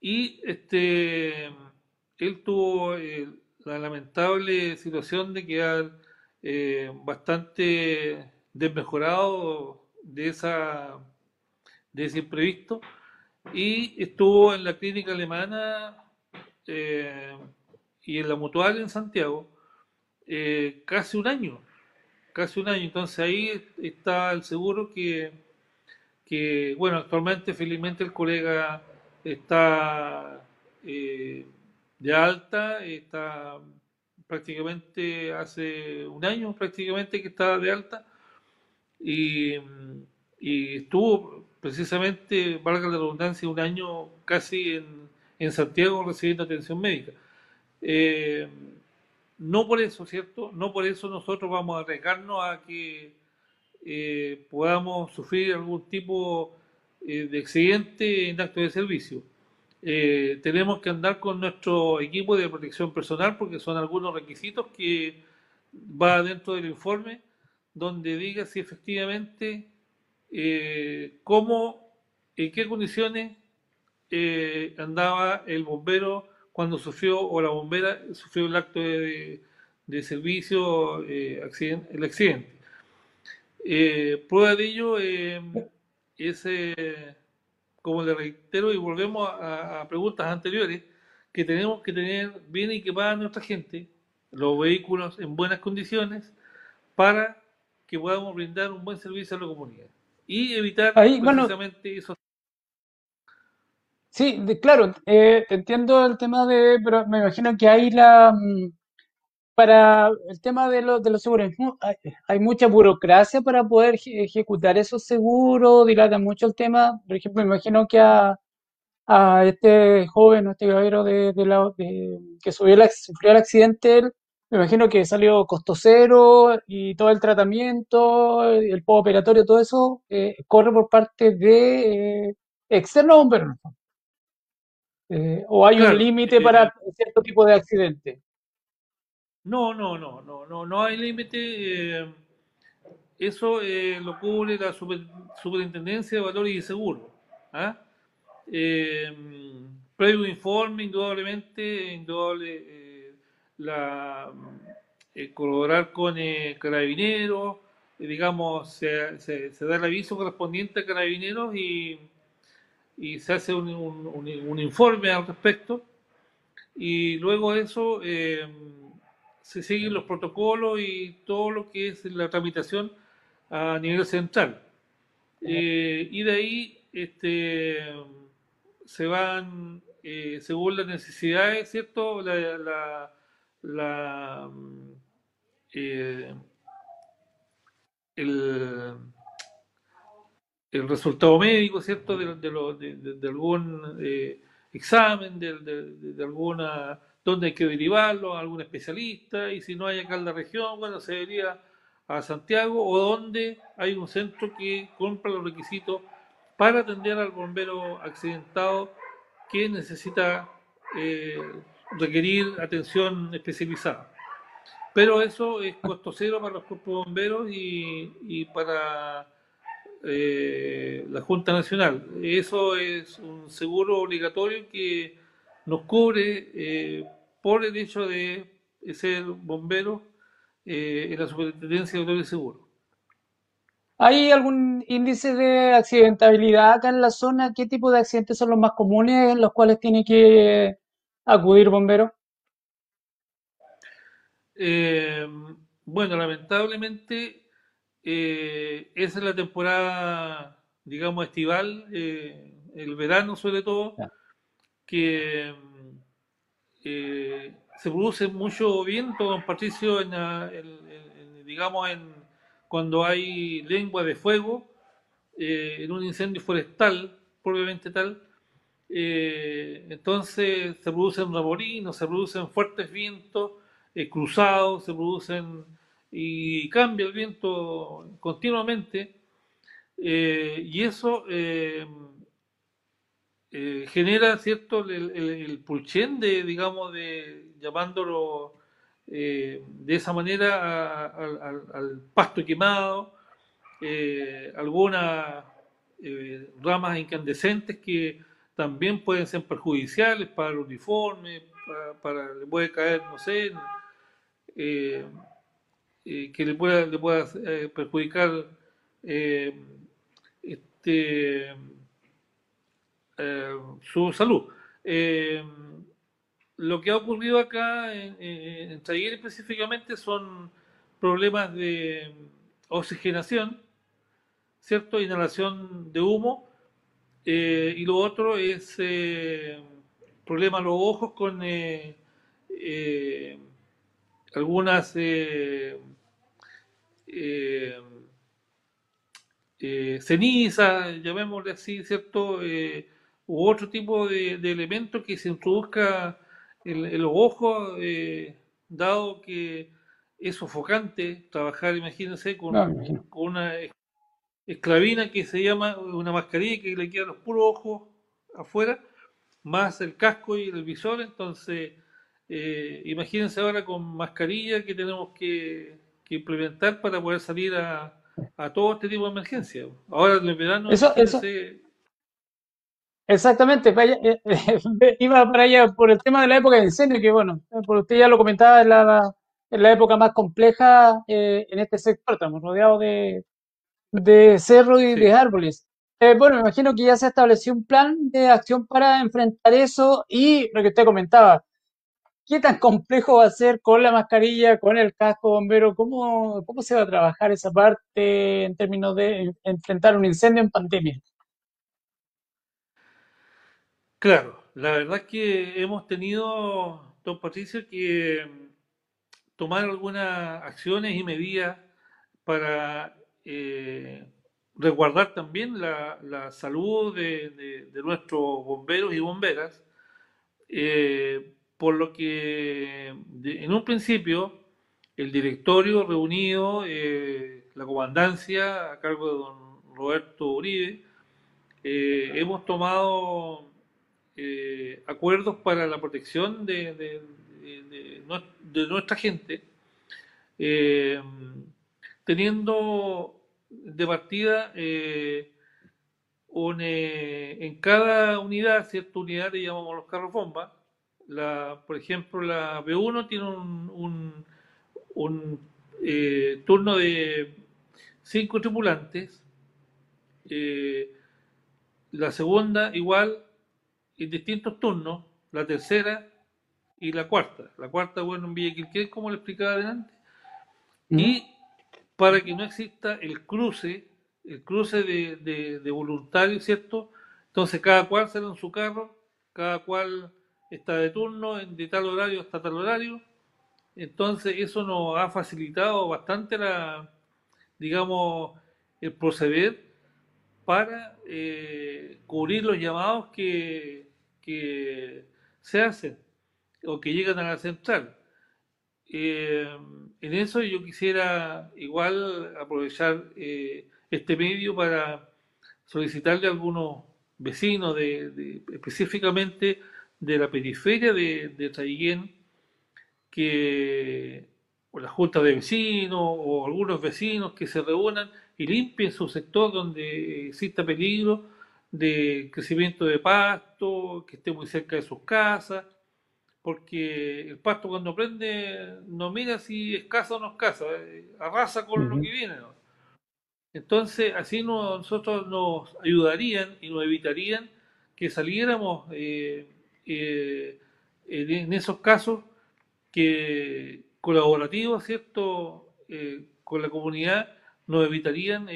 Y este, él tuvo la lamentable situación de quedar bastante desmejorado de esa de ese imprevisto y estuvo en la clínica alemana eh, y en la mutual en Santiago eh, casi un año, casi un año. Entonces ahí está el seguro que, que bueno, actualmente felizmente el colega está eh, de alta, está prácticamente hace un año prácticamente que está de alta y, y estuvo precisamente, valga la redundancia, un año casi en, en Santiago recibiendo atención médica. Eh, no por eso, ¿cierto? No por eso nosotros vamos a arriesgarnos a que eh, podamos sufrir algún tipo eh, de accidente en acto de servicio. Tenemos que andar con nuestro equipo de protección personal porque son algunos requisitos que va dentro del informe donde diga si efectivamente eh, cómo, en qué condiciones eh, andaba el bombero cuando sufrió o la bombera sufrió el acto de, servicio, eh, el accidente. prueba de ello es, como le reitero y volvemos a, preguntas anteriores, que tenemos que tener bien equipada nuestra gente, los vehículos en buenas condiciones, para que podamos brindar un buen servicio a la comunidad y evitar precisamente eso. Sí, claro, eh, entiendo el tema de, pero me imagino que hay la, mm, para el tema de, los de los seguros, hay, mucha burocracia para poder ejecutar esos seguros, dilata mucho el tema, por ejemplo, me imagino que a, a este joven, a este caballero de, la, que subió el, sufrió el accidente, me imagino que salió costo cero y todo el tratamiento, el operatorio, todo eso eh, corre por parte de eh, externo bomberos. Eh, ¿O hay un límite para cierto tipo de accidente? No, no, no, no, no, no hay límite. eso lo cubre la Superintendencia de Valores y Seguros. ¿ah? previo informe, indudablemente, indudable la, eh, colaborar con eh, carabineros, eh, digamos, se, se, da el aviso correspondiente a carabineros y, se hace un, informe al respecto y luego eso se siguen los protocolos y todo lo que es la tramitación a nivel central. y de ahí este, se van eh, según las necesidades, ¿cierto? La, la, mm, eh, el, el, resultado médico, ¿cierto? De, de, algún eh, examen, de, alguna, donde hay que derivarlo a algún especialista, y si no hay acá en la región, bueno, se debería a Santiago, o donde hay un centro que compra los requisitos para atender al bombero accidentado que necesita eh, requerir atención especializada. Pero eso es costo cero para los cuerpos bomberos y, para eh, la Junta Nacional. Eso es un seguro obligatorio que nos cubre eh, por el hecho de ser bombero en la superintendencia de doble seguro. ¿Hay algún índice de accidentabilidad acá en la zona? ¿Qué tipo de accidentes son los más comunes en los cuales tiene que acudir bomberos? Eh, bueno, lamentablemente eh, esa es la temporada, digamos, estival, eh, el verano sobre todo, que se produce mucho viento, don Patricio, en, digamos, en cuando hay lengua de fuego eh, en un incendio forestal, probablemente tal, eh, entonces se producen remolinos, se producen fuertes vientos eh, cruzados, se producen y cambia el viento continuamente y eso genera cierto el, el, pulchén de digamos de llamándolo eh, de esa manera al pasto quemado, eh, algunas eh, ramas incandescentes que también pueden ser perjudiciales para el uniforme, para, le puede caer, no sé, que le pueda, le pueda perjudicar este, su salud lo que ha ocurrido acá en, en, específicamente son problemas de oxigenación, ¿cierto? Inhalación de humo. Eh, y lo otro es eh, problemas los ojos con eh, eh algunas cenizas, llamémosle así, ¿cierto? U otro tipo de, de elementos que se introduzca el, los ojos, eh, dado que es sofocante trabajar, imagínense, con, una esclavina que se llama una mascarilla que le queda los puros ojos afuera, más el casco y el visor, entonces eh, imagínense ahora con mascarilla que tenemos que, implementar para poder salir a, a, todo este tipo de emergencia. Ahora en el verano, eso, Exactamente, eh, iba para allá por el tema de la época de incendio, que bueno, por usted ya lo comentaba, en la, época más compleja eh, en este sector, estamos rodeados de, de cerros y de árboles. Eh, bueno, me imagino que ya se estableció un plan de acción para enfrentar eso y lo que usted comentaba, ¿qué tan complejo va a ser con la mascarilla, con el casco bombero? ¿Cómo, cómo se va a trabajar esa parte en términos de enfrentar un incendio en pandemia? Claro, la verdad es que hemos tenido, don Patricio, que mm, tomar algunas acciones y medidas para eh, resguardar también la, salud de, nuestros bomberos y bomberas, eh, por lo que en un principio el directorio reunido, eh, la comandancia a cargo de don Roberto Uribe, hemos tomado eh, acuerdos para la protección de, nuestra gente, eh, teniendo de partida eh, en cada unidad, cierta unidad le llamamos los carros bomba. Por ejemplo, la B1 tiene un, un, turno de cinco tripulantes. la segunda igual en distintos turnos, la tercera y la cuarta. La cuarta, bueno, en Villa Quilqué, como le explicaba adelante. Y para que no exista el cruce, el cruce de, de, voluntarios, ¿cierto? Entonces cada cual sale en su carro, cada cual está de turno, de tal horario hasta tal horario. Entonces eso nos ha facilitado bastante la, digamos, el proceder para eh, cubrir los llamados que, que, se hacen o que llegan a la central. Eh, en eso yo quisiera igual aprovechar eh, este medio para solicitarle a algunos vecinos de, específicamente de la periferia de, de que o la junta de vecinos o algunos vecinos que se reúnan y limpien su sector donde exista peligro de crecimiento de pasto, que esté muy cerca de sus casas, porque el pasto cuando prende no mira si es casa o no es casa, eh, arrasa con lo que viene. Entonces, así nosotros nos ayudarían y nos evitarían que saliéramos eh, eh, en esos casos que colaborativos, ¿cierto?, con la comunidad nos evitarían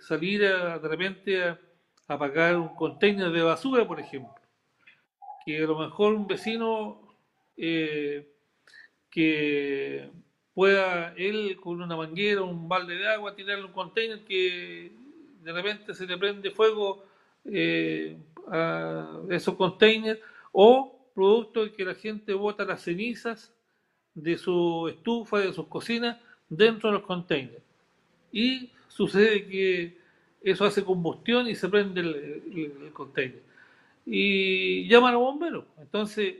salir de repente a, a pagar un container de basura, por ejemplo. Que a lo mejor un vecino eh, que pueda él con una manguera, un balde de agua, tirarle un container que de repente se le prende fuego eh, a esos containers o producto de que la gente bota las cenizas de su estufa, de sus cocinas dentro de los containers. Y sucede que eso hace combustión y se prende el, container. Y llaman a bomberos. Entonces,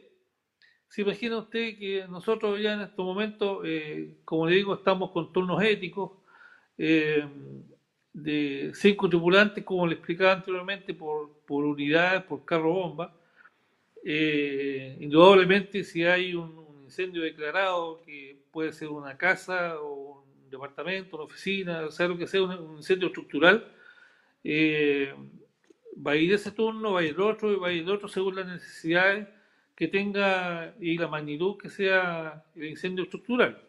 ¿Se imagina usted que nosotros ya en estos momentos, eh, como le digo, estamos con turnos éticos eh, de cinco tripulantes, como le explicaba anteriormente, por, por unidades, por carro bomba? Eh, indudablemente, si hay un, incendio declarado, que puede ser una casa o un departamento, una oficina, o sea, lo que sea, un, incendio estructural, va a ir ese turno, va a ir el otro, va a ir el otro según las necesidades que tenga y la magnitud que sea el incendio estructural.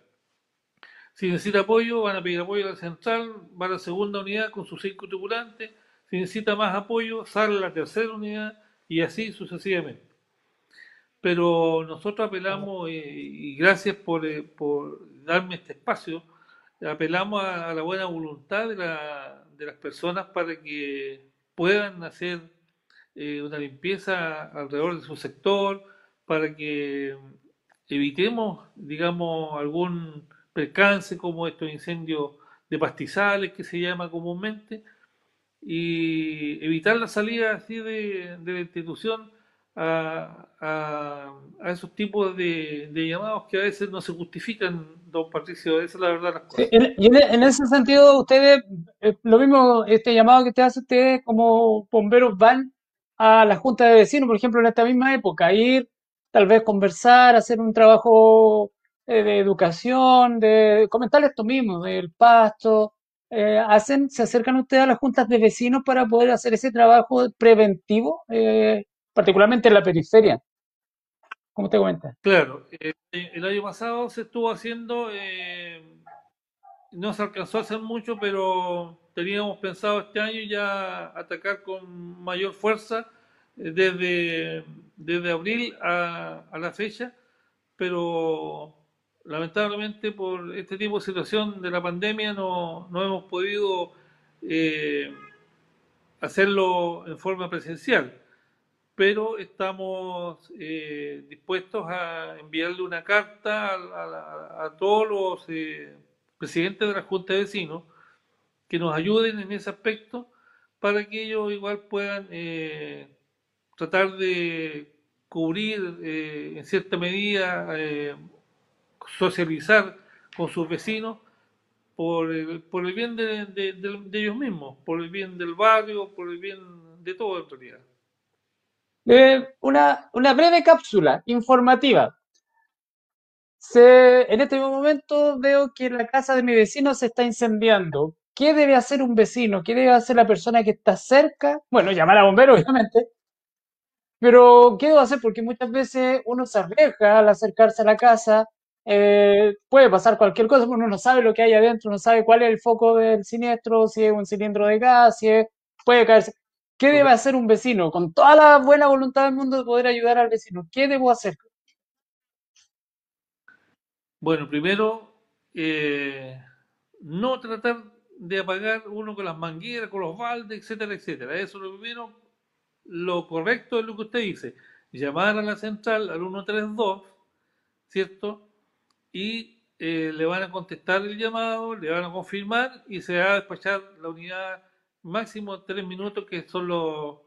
Si necesita apoyo, van a pedir apoyo a la central, va a la segunda unidad con sus cinco tripulantes. Si necesita más apoyo, sale la tercera unidad y así sucesivamente. Pero nosotros apelamos, eh, y gracias por, eh, por, darme este espacio, apelamos a, la buena voluntad de, la, de, las personas para que puedan hacer eh, una limpieza alrededor de su sector, para que evitemos, digamos, algún percance como estos incendios de pastizales que se llama comúnmente y evitar la salida así de, la institución a, esos tipos de, llamados que a veces no se justifican, don Patricio, esa es la verdad. y en, ese sentido, ustedes, eh, lo mismo, este llamado que te hace ustedes como bomberos van a la junta de vecinos, por ejemplo, en esta misma época, ir tal vez conversar, hacer un trabajo eh, de educación, de comentar esto mismo, del pasto. Eh, hacen, se acercan ustedes a las juntas de vecinos para poder hacer ese trabajo preventivo, eh, particularmente en la periferia. ¿Cómo te cuentas? Claro, el año pasado se estuvo haciendo, no se alcanzó a hacer mucho, pero teníamos pensado este año ya atacar con mayor fuerza desde, desde abril a, la fecha, pero lamentablemente por este tipo de situación de la pandemia no, no hemos podido eh, hacerlo en forma presencial, pero estamos eh, dispuestos a enviarle una carta a, todos los eh, presidentes de la Junta de Vecinos que nos ayuden en ese aspecto para que ellos igual puedan tratar de cubrir eh, en cierta medida, eh, socializar con sus vecinos por el, por el bien de, ellos mismos, por el bien del barrio, por el bien de todo en realidad. Eh, una, breve cápsula informativa. en este momento veo que la casa de mi vecino se está incendiando. ¿Qué debe hacer un vecino? ¿Qué debe hacer la persona que está cerca? Bueno, llamar a bomberos, obviamente, pero, ¿qué debo hacer? Porque muchas veces uno se arriesga al acercarse a la casa, eh, puede pasar cualquier cosa, uno no sabe lo que hay adentro, no sabe cuál es el foco del siniestro, si es un cilindro de gas, si es, puede caerse. ¿Qué debe hacer un vecino con toda la buena voluntad del mundo de poder ayudar al vecino? ¿Qué debo hacer? Bueno, primero, eh, no tratar de apagar uno con las mangueras, con los baldes, etcétera, etcétera. Eso lo primero, lo correcto es lo que usted dice. Llamar a la central al 132, ¿cierto? Y eh, le van a contestar el llamado, le van a confirmar y se va a despachar la unidad máximo tres minutos, que son los,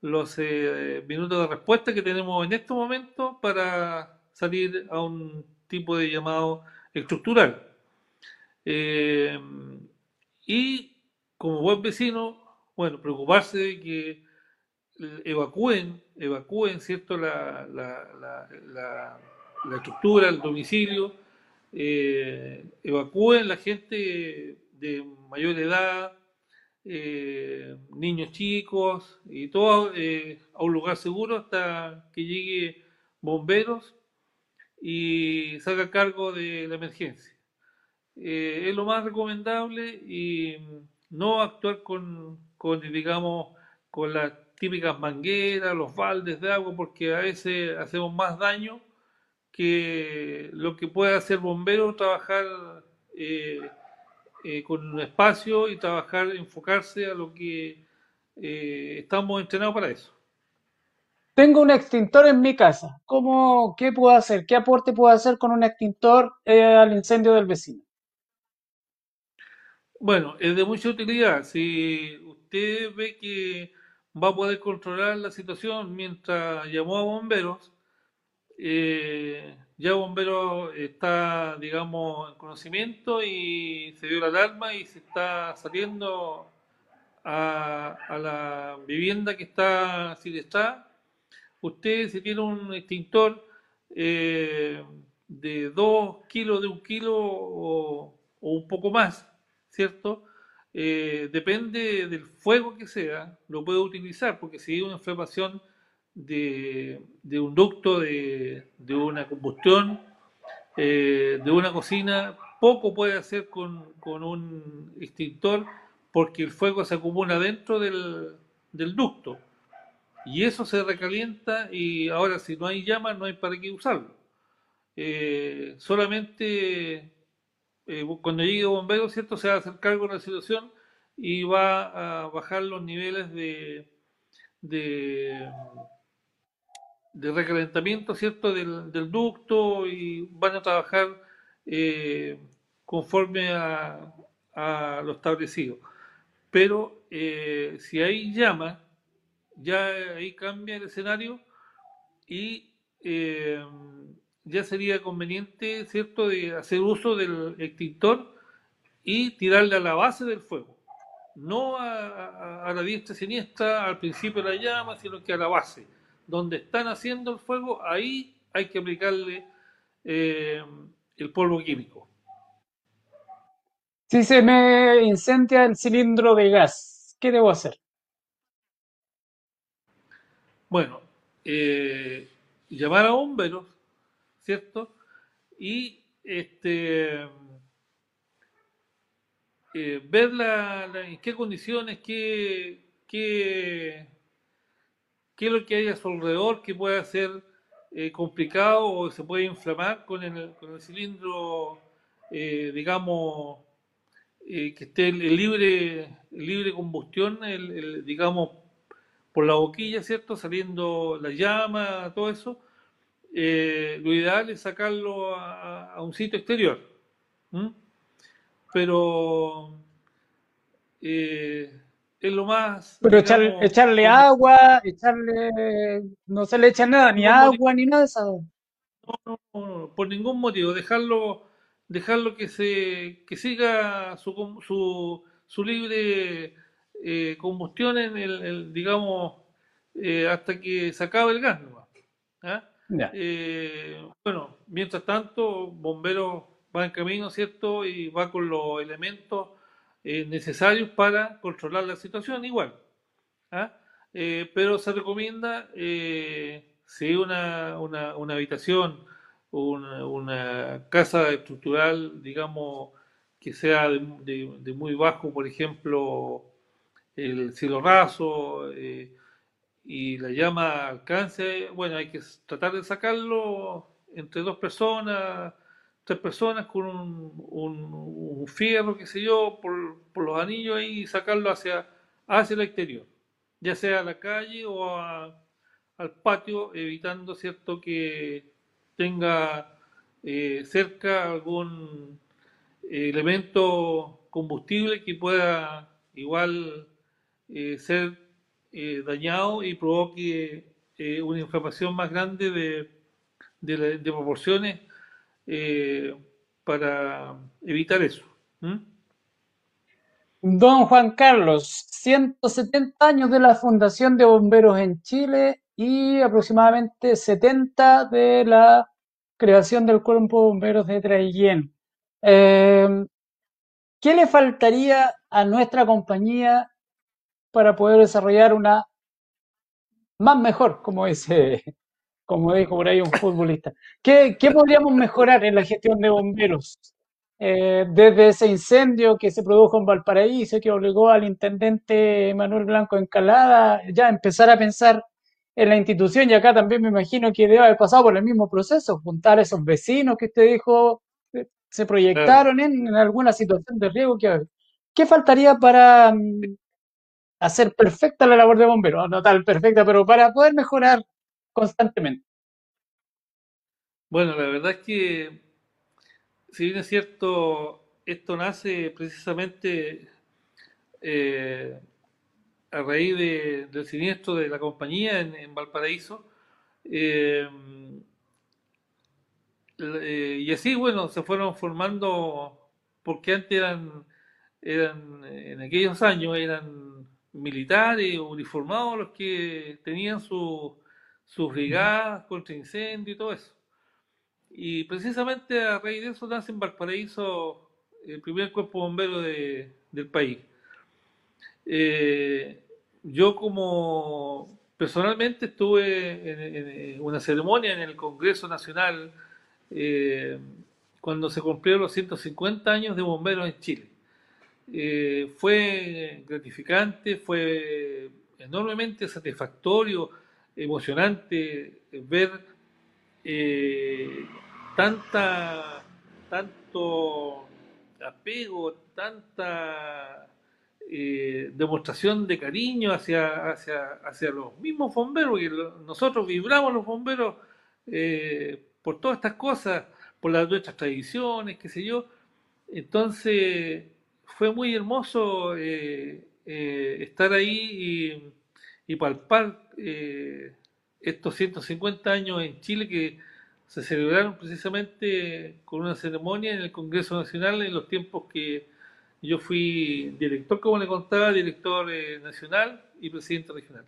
los eh, minutos de respuesta que tenemos en este momento para salir a un tipo de llamado estructural. Eh, y como buen vecino, bueno, preocuparse de que evacúen, evacúen, ¿cierto?, la, la, la, estructura, el domicilio, eh, evacúen la gente de mayor edad, eh, niños chicos y todo eh, a un lugar seguro hasta que llegue bomberos y salga a cargo de la emergencia. Eh, es lo más recomendable y no actuar con, digamos, con las típicas mangueras, los baldes de agua, porque a veces hacemos más daño que lo que puede hacer bombero trabajar eh, eh, con un espacio y trabajar, enfocarse a lo que estamos entrenados para eso. Tengo un extintor en mi casa. ¿Cómo, ¿Qué puedo hacer? ¿Qué aporte puedo hacer con un extintor al incendio del vecino? Bueno, es de mucha utilidad. Si usted ve que va a poder controlar la situación mientras llamó a bomberos, eh, ya bomberos está, digamos, en conocimiento y se dio la alarma y se está saliendo a, la vivienda que está está. Usted, si tiene un extintor eh, de 2 kilos, de un kilo o un poco más, ¿cierto? Eh, depende del fuego que sea, lo puede utilizar, porque si hay una inflamación de, un ducto, de, una combustión, eh, de una cocina, poco puede hacer con, un extintor porque el fuego se acumula dentro del, ducto. Y eso se recalienta y ahora si no hay llama no hay para qué usarlo. Eh, solamente eh, cuando llegue bombero, ¿cierto? Se va a hacer cargo de la situación y va a bajar los niveles de, de, recalentamiento, ¿cierto? Del, ducto y van a trabajar eh, conforme a, lo establecido. Pero eh, si hay llama, ya ahí cambia el escenario y ya sería conveniente, ¿cierto?, de hacer uso del extintor y tirarle a la base del fuego. No a, la diestra siniestra, al principio de la llama, sino que a la base. Donde están haciendo el fuego, ahí hay que aplicarle eh, el polvo químico. Si se me incendia el cilindro de gas, ¿qué debo hacer? Bueno, eh, llamar a bomberos ¿cierto? Y este, eh, ver la, en qué condiciones, qué, qué, qué, lo que hay a su alrededor que puede ser eh, complicado o se puede inflamar con el, el cilindro, eh, digamos, que esté el, libre, libre combustión, el, digamos, por la boquilla, ¿cierto? Saliendo la llama, todo eso eh, lo ideal es sacarlo a, un sitio exterior. Pero eh, es lo más... Pero echarle agua, echarle... No se le echa nada, ni agua, ni nada de eso. No, no, no, por ningún motivo. Dejarlo, dejarlo que, se, que siga su, su, su libre eh, combustión en el, digamos, hasta que se acabe el gas. ¿no? ¿Ah? Eh, bueno, mientras tanto, Bomberos va en camino, ¿cierto? Y va con los elementos eh, necesarios para controlar la situación igual. ¿ah? Eh, pero se recomienda, si una, una, habitación, una, una, casa estructural, digamos, que sea de, muy bajo, por ejemplo, el cielo raso eh, y la llama alcance, bueno, hay que tratar de sacarlo entre dos personas, tres personas con un, fierro, qué sé yo, por, los anillos y sacarlo hacia, hacia el exterior, ya sea a la calle o al patio, evitando, ¿cierto?, que tenga eh, cerca algún elemento combustible que pueda igual eh, ser eh, dañado y provoque una inflamación más grande de, de, proporciones para evitar eso. Don Juan Carlos, 170 años de la Fundación de Bomberos en Chile y aproximadamente 70 de la creación del Cuerpo de Bomberos de Traillén. Eh, ¿Qué le faltaría a nuestra compañía para poder desarrollar una más mejor, como dice, como dijo por ahí un futbolista? ¿Qué, podríamos mejorar en la gestión de bomberos? Eh, desde ese incendio que se produjo en Valparaíso, que obligó al intendente Manuel Blanco Encalada ya a empezar a pensar en la institución y acá también me imagino que debe haber pasado por el mismo proceso, juntar esos vecinos que usted dijo eh, se proyectaron en, alguna situación de riesgo. Que, ¿Qué faltaría para mm, hacer perfecta la labor de bombero? No tal perfecta, pero para poder mejorar constantemente. Bueno, la verdad es que, si bien es cierto, esto nace precisamente eh, a raíz del siniestro de la compañía en, Valparaíso. Eh, eh, y así, bueno, se fueron formando, porque antes eran, eran, en aquellos años eran militares uniformados los que tenían sus brigadas contra incendio y todo eso. Y precisamente a raíz de eso nace en Valparaíso el primer cuerpo bombero del país. Eh, yo como personalmente estuve en, una ceremonia en el Congreso Nacional eh, cuando se cumplieron los 150 años de bomberos en Chile. Eh, fue gratificante, fue enormemente satisfactorio, emocionante ver tanta, tanto apego, tanta eh, demostración de cariño hacia, hacia, hacia, los mismos bomberos, y nosotros vibramos los bomberos eh, por todas estas cosas, por las nuestras tradiciones, qué sé yo. Entonces fue muy hermoso eh, estar ahí y, y palpar estos 150 años en Chile que se celebraron precisamente con una ceremonia en el Congreso Nacional en los tiempos que yo fui director, como le contaba, director eh, nacional y presidente regional.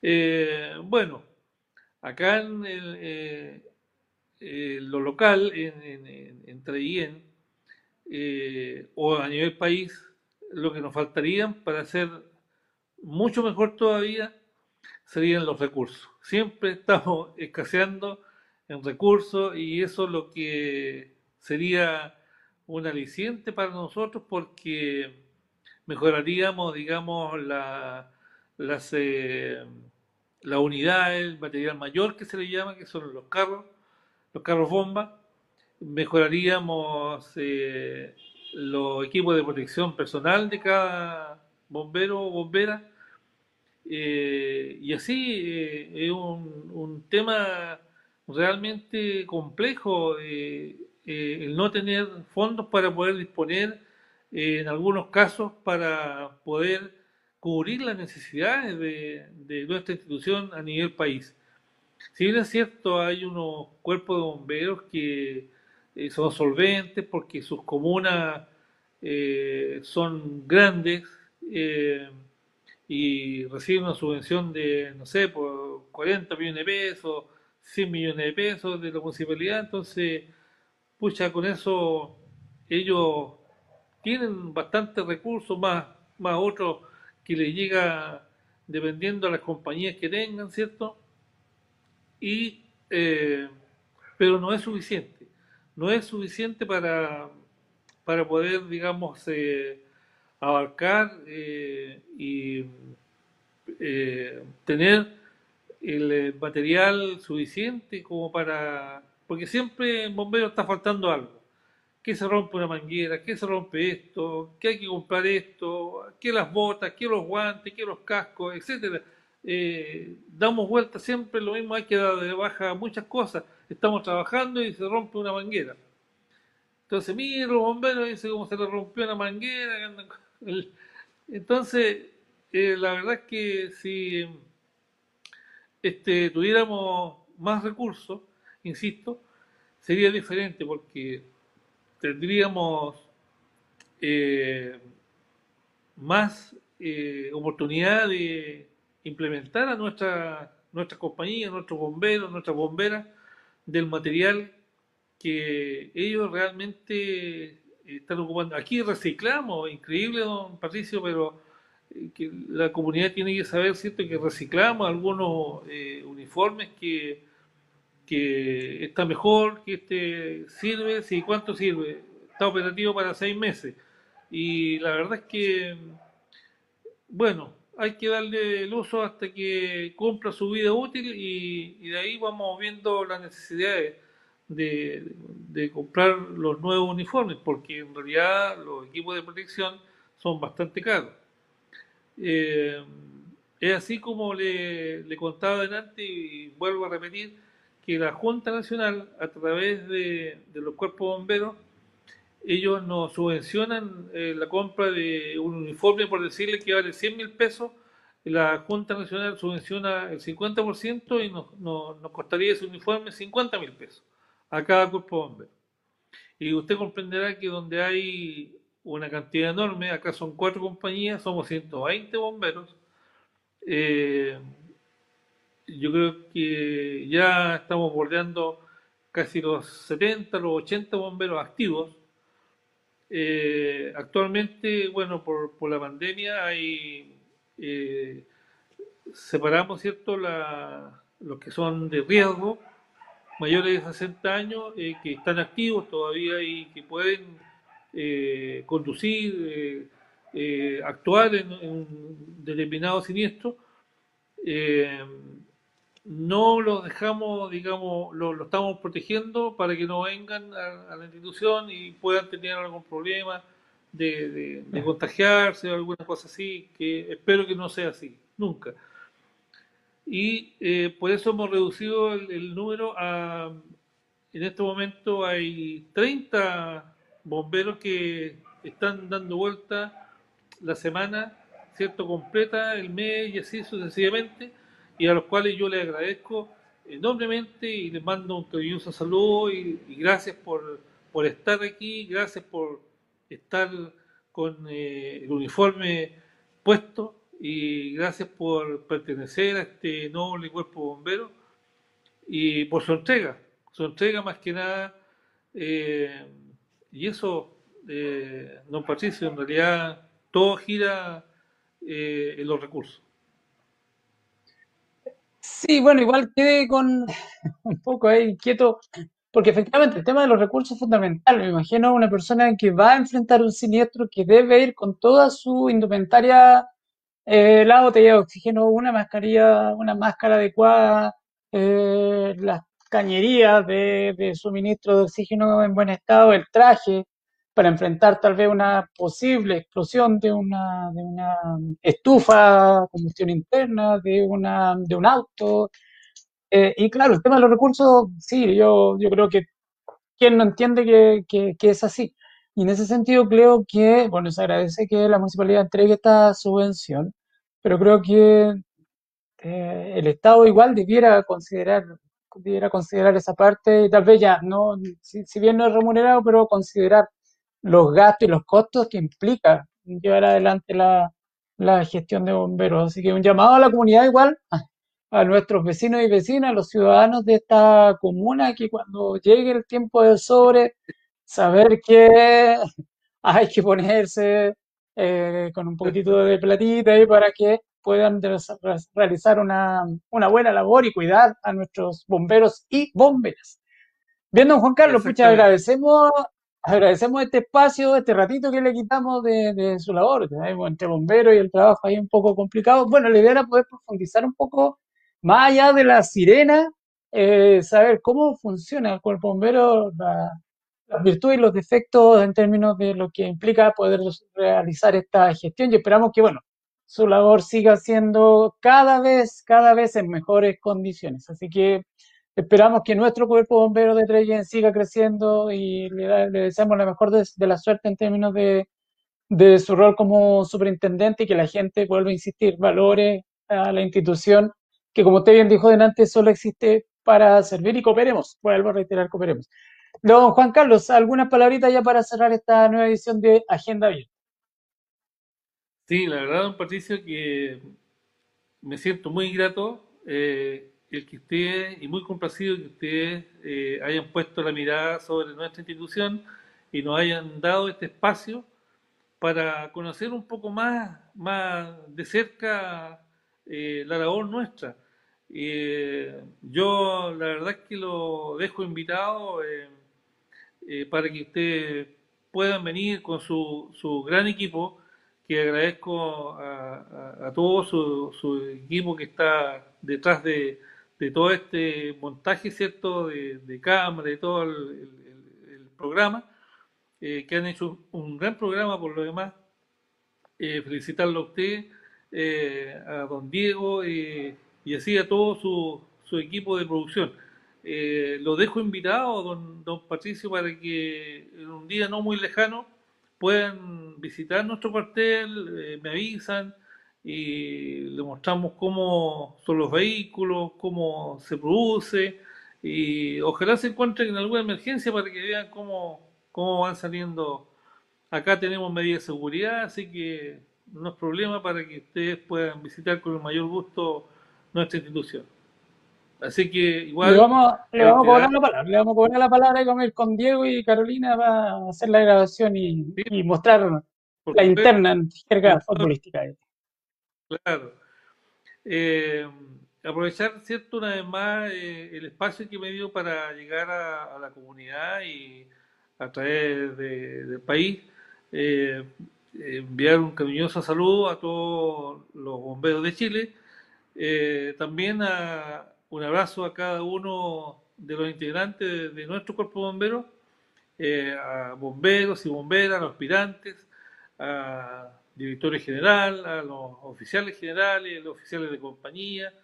Eh, bueno, acá en eh, lo local, en, en, o a nivel país, lo que nos faltarían para hacer mucho mejor todavía serían los recursos. Siempre estamos escaseando en recursos y eso es lo que sería un aliciente para nosotros porque mejoraríamos, digamos, la, las, eh, unidad, el material mayor que se le llama, que son los carros, los carros bomba. Mejoraríamos eh, los equipos de protección personal de cada bombero o bombera. Eh, y así es un, tema realmente complejo. Eh, el no tener fondos para poder disponer, eh, en algunos casos, para poder cubrir las necesidades de, nuestra institución a nivel país. Si bien es cierto, hay unos cuerpos de bomberos que eh, son solventes porque sus comunas son grandes y reciben una subvención de, no sé, por 40 millones de pesos, 100 millones de pesos de la municipalidad, entonces pucha, con eso ellos tienen bastantes recursos, más, más otros que les llega dependiendo a las compañías que tengan, ¿cierto? Y, eh, pero no es suficiente, no es suficiente para, para poder, digamos, eh, abarcar y tener el material suficiente como para... Porque siempre en bombero está faltando algo que se rompe una manguera, que se rompe esto, que hay que comprar esto, que las botas, que los guantes, que los cascos, etcétera. Eh, damos vuelta siempre lo mismo, hay que dar de baja muchas cosas. Estamos trabajando y se rompe una manguera. Entonces, mira, los bomberos dice cómo se le rompió una manguera. Entonces, eh, la verdad es que si este, tuviéramos más recursos, insisto, sería diferente porque tendríamos eh, más eh, oportunidad de implementar a nuestra, nuestra compañía, nuestros bomberos, nuestras bomberas, del material que ellos realmente están ocupando. Aquí reciclamos, increíble, don Patricio, pero eh, que la comunidad tiene que saber, ¿cierto?, que reciclamos algunos uniformes que que está mejor, que este sirve, sí, ¿cuánto sirve? Está operativo para seis meses. Y la verdad es que, bueno, hay que darle el uso hasta que cumpla su vida útil y, de ahí vamos viendo las necesidades de, comprar los nuevos uniformes, porque en realidad los equipos de protección son bastante caros. Eh, es así como le, le contaba adelante y vuelvo a repetir, que la Junta Nacional, a través de, los cuerpos bomberos, ellos nos subvencionan eh, la compra de un uniforme, por decirle que vale 100 mil pesos, la Junta Nacional subvenciona el 50% y nos, nos, costaría ese uniforme 50 mil pesos a cada cuerpo bombero. Y usted comprenderá que donde hay una cantidad enorme, acá son cuatro compañías, somos 120 bomberos, eh, yo creo que ya estamos bordeando casi los 70, los 80 bomberos activos. Eh, actualmente, bueno, por, por, la pandemia hay eh, separamos, ¿cierto?, la, los que son de riesgo, mayores de 60 años, eh, que están activos todavía y que pueden conducir, actuar en, un determinado siniestro no los dejamos, digamos, lo, estamos protegiendo para que no vengan a, la institución y puedan tener algún problema de, contagiarse o alguna cosa así, que espero que no sea así, nunca. Y eh, por eso hemos reducido el, número a, en este momento hay 30 bomberos que están dando vuelta la semana, ¿cierto? Completa, el mes y así sucesivamente y a los cuales yo les agradezco enormemente y les mando un cariñoso saludo y, gracias por, por, estar aquí, gracias por estar con eh, el uniforme puesto y gracias por pertenecer a este noble cuerpo bombero y por su entrega, su entrega más que nada eh, y eso, eh, don Patricio, en realidad todo gira en los recursos. Sí, bueno, igual quedé con un poco ahí quieto, porque efectivamente el tema de los recursos es fundamental. Me imagino una persona que va a enfrentar un siniestro que debe ir con toda su indumentaria, eh, la botella de oxígeno, una mascarilla, una máscara adecuada, eh, las cañerías de, suministro de oxígeno en buen estado, el traje, para enfrentar tal vez una posible explosión de una, de una estufa, combustión interna, de, una, de un auto. Eh, y claro, el tema de los recursos, sí, yo, yo creo que quien no entiende que, que, es así. Y en ese sentido creo que, bueno, se agradece que la municipalidad entregue esta subvención, pero creo que eh, el Estado igual debiera considerar debiera considerar esa parte tal vez ya no si, si bien no es remunerado pero considerar los gastos y los costos que implica llevar adelante la, gestión de bomberos. Así que un llamado a la comunidad igual, a nuestros vecinos y vecinas, a los ciudadanos de esta comuna, que cuando llegue el tiempo del sobre, saber que hay que ponerse eh, con un poquitito de platita ahí para que puedan realizar una, una, buena labor y cuidar a nuestros bomberos y bomberas. Bien, don Juan Carlos, muchas agradecemos agradecemos este espacio, este ratito que le quitamos de, su labor. Entre bomberos y el trabajo ahí un poco complicado. Bueno, la idea era poder profundizar un poco más allá de la sirena, eh, saber cómo funciona el cuerpo bombero, las virtudes y los defectos en términos de lo que implica poder realizar esta gestión y esperamos que, bueno, su labor siga siendo cada vez, cada vez en mejores condiciones. Así que Esperamos que nuestro cuerpo bombero de Treyen siga creciendo y le, deseamos la mejor de, la suerte en términos de, su rol como superintendente y que la gente, vuelva a insistir, valore a la institución que, como usted bien dijo delante, solo existe para servir y cooperemos. Vuelvo a reiterar, cooperemos. Don Juan Carlos, ¿algunas palabritas ya para cerrar esta nueva edición de Agenda Abierta? Sí, la verdad, don Patricio, que me siento muy grato. Eh, el que ustedes, y muy complacido que ustedes eh, hayan puesto la mirada sobre nuestra institución y nos hayan dado este espacio para conocer un poco más, más de cerca eh, la labor nuestra. Eh, yo la verdad es que lo dejo invitado para que ustedes puedan venir con su, su gran equipo, que agradezco a, todo su, su equipo que está detrás de, de todo este montaje, ¿cierto?, de, cámara, de todo el, programa, eh, que han hecho un gran programa por lo demás. Eh, felicitarlo a usted, eh, a don Diego y así a todo su, equipo de producción. Lo dejo invitado, don, don Patricio, para que en un día no muy lejano puedan visitar nuestro cuartel, me avisan, y le mostramos cómo son los vehículos, cómo se produce y ojalá se encuentren en alguna emergencia para que vean cómo, cómo van saliendo. Acá tenemos medidas de seguridad, así que no es problema para que ustedes puedan visitar con el mayor gusto nuestra institución. Así que igual... Le vamos, le vamos a cobrar la palabra, le vamos a cobrar la palabra y comer con Diego y Carolina va a hacer la grabación y, mostrar la interna en jerga futbolística. Claro. Eh, aprovechar, ¿cierto? Una vez más eh, el espacio que me dio para llegar a, la comunidad y a través del país. Eh, enviar un cariñoso saludo a todos los bomberos de Chile. también un abrazo a cada uno de los integrantes de, nuestro cuerpo bombero, a bomberos y bomberas, a los aspirantes, a directores general, a los oficiales generales, los oficiales de compañía,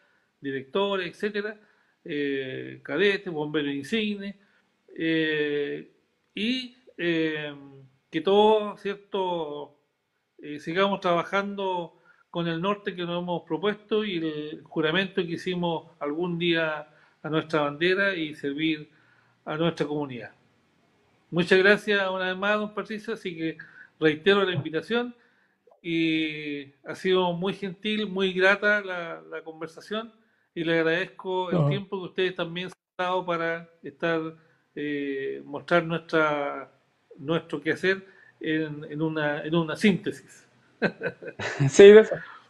directores, etcétera, eh, cadetes, bomberos insignes, eh, y eh, que todos, ¿cierto?, sigamos trabajando con el norte que nos hemos propuesto y el juramento que hicimos algún día a nuestra bandera y servir a nuestra comunidad. Muchas gracias una vez más, don Patricio, así que reitero la invitación y ha sido muy gentil, muy grata la, conversación y le agradezco el tiempo que ustedes también se han dado para estar, eh, mostrar nuestra, nuestro quehacer en, en, una, en una síntesis. Sí,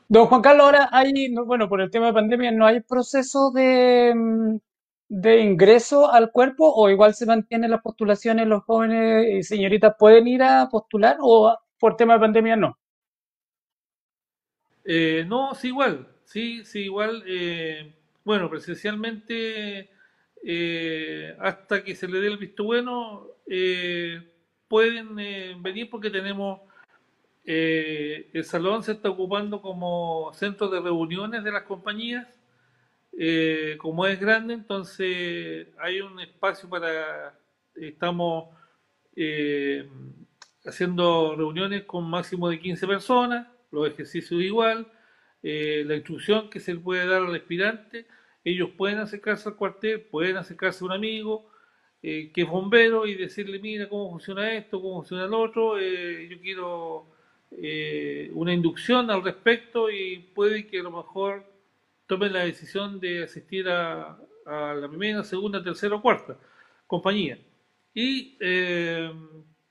Don Juan Carlos, ahora hay, bueno, por el tema de pandemia, ¿no hay proceso de, mm, de ingreso al cuerpo o igual se mantienen las postulaciones, los jóvenes y señoritas pueden ir a postular o por tema de pandemia no? Eh, no, sí, igual, sí, sí, igual. Eh, bueno, presencialmente, eh, hasta que se le dé el visto bueno, pueden venir porque tenemos el salón se está ocupando como centro de reuniones de las compañías. como es grande, entonces hay un espacio para, estamos haciendo reuniones con máximo de 15 personas los ejercicios igual, eh, la instrucción que se le puede dar al aspirante, ellos pueden acercarse al cuartel, pueden acercarse a un amigo eh, que es bombero y decirle, mira cómo funciona esto, cómo funciona el otro, eh, yo quiero una inducción al respecto y puede que a lo mejor tomen la decisión de asistir a, la primera, segunda, tercera o cuarta compañía. Y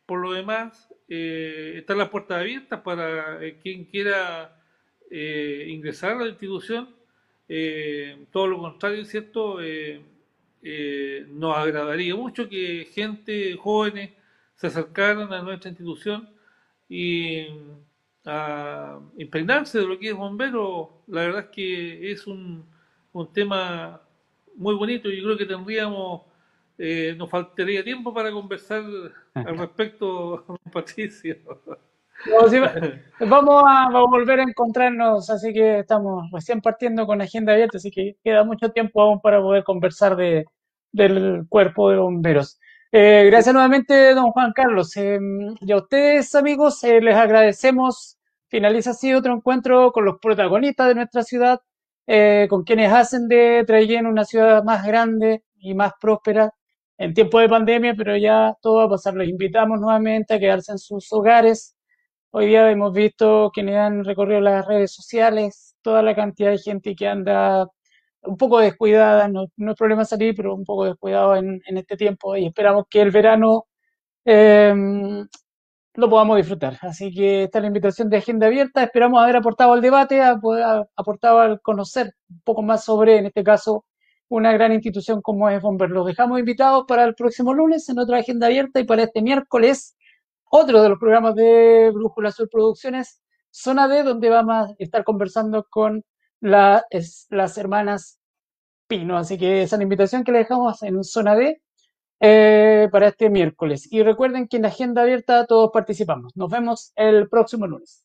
por lo demás, eh, están las puertas abiertas para eh, quien quiera eh, ingresar a la institución. Eh, todo lo contrario, ¿cierto? nos agradaría mucho que gente, jóvenes, se acercaran a nuestra institución y a impregnarse de lo que es bombero. La verdad es que es un, un tema muy bonito. y creo que tendríamos, eh, nos faltaría tiempo para conversar al respecto, Patricio. vamos a, volver a encontrarnos, así que estamos recién partiendo con agenda abierta, así que queda mucho tiempo aún para poder conversar de, del cuerpo de bomberos. Eh, gracias nuevamente, don Juan Carlos. Eh, y a ustedes, amigos, eh, les agradecemos. Finaliza así otro encuentro con los protagonistas de nuestra ciudad, con quienes hacen de Traillén una ciudad más grande y más próspera en tiempo de pandemia, pero ya todo va a pasar. Los invitamos nuevamente a quedarse en sus hogares. Hoy día hemos visto quienes han recorrido las redes sociales, toda la cantidad de gente que anda un poco descuidada, no, no es problema salir, pero un poco descuidado en, este tiempo y esperamos que el verano em, lo podamos disfrutar. Así que esta es la invitación de Agenda Abierta. Esperamos haber aportado al debate, aportado al conocer un poco más sobre, en este caso, una gran institución como es Bomber. Los dejamos invitados para el próximo lunes en otra Agenda Abierta y para este miércoles, otro de los programas de Brújula Sur Producciones, Zona D, donde vamos a estar conversando con la, las hermanas Pino. Así que esa es la invitación que le dejamos en zona D eh, para este miércoles. Y recuerden que en la agenda abierta todos participamos. Nos vemos el próximo lunes.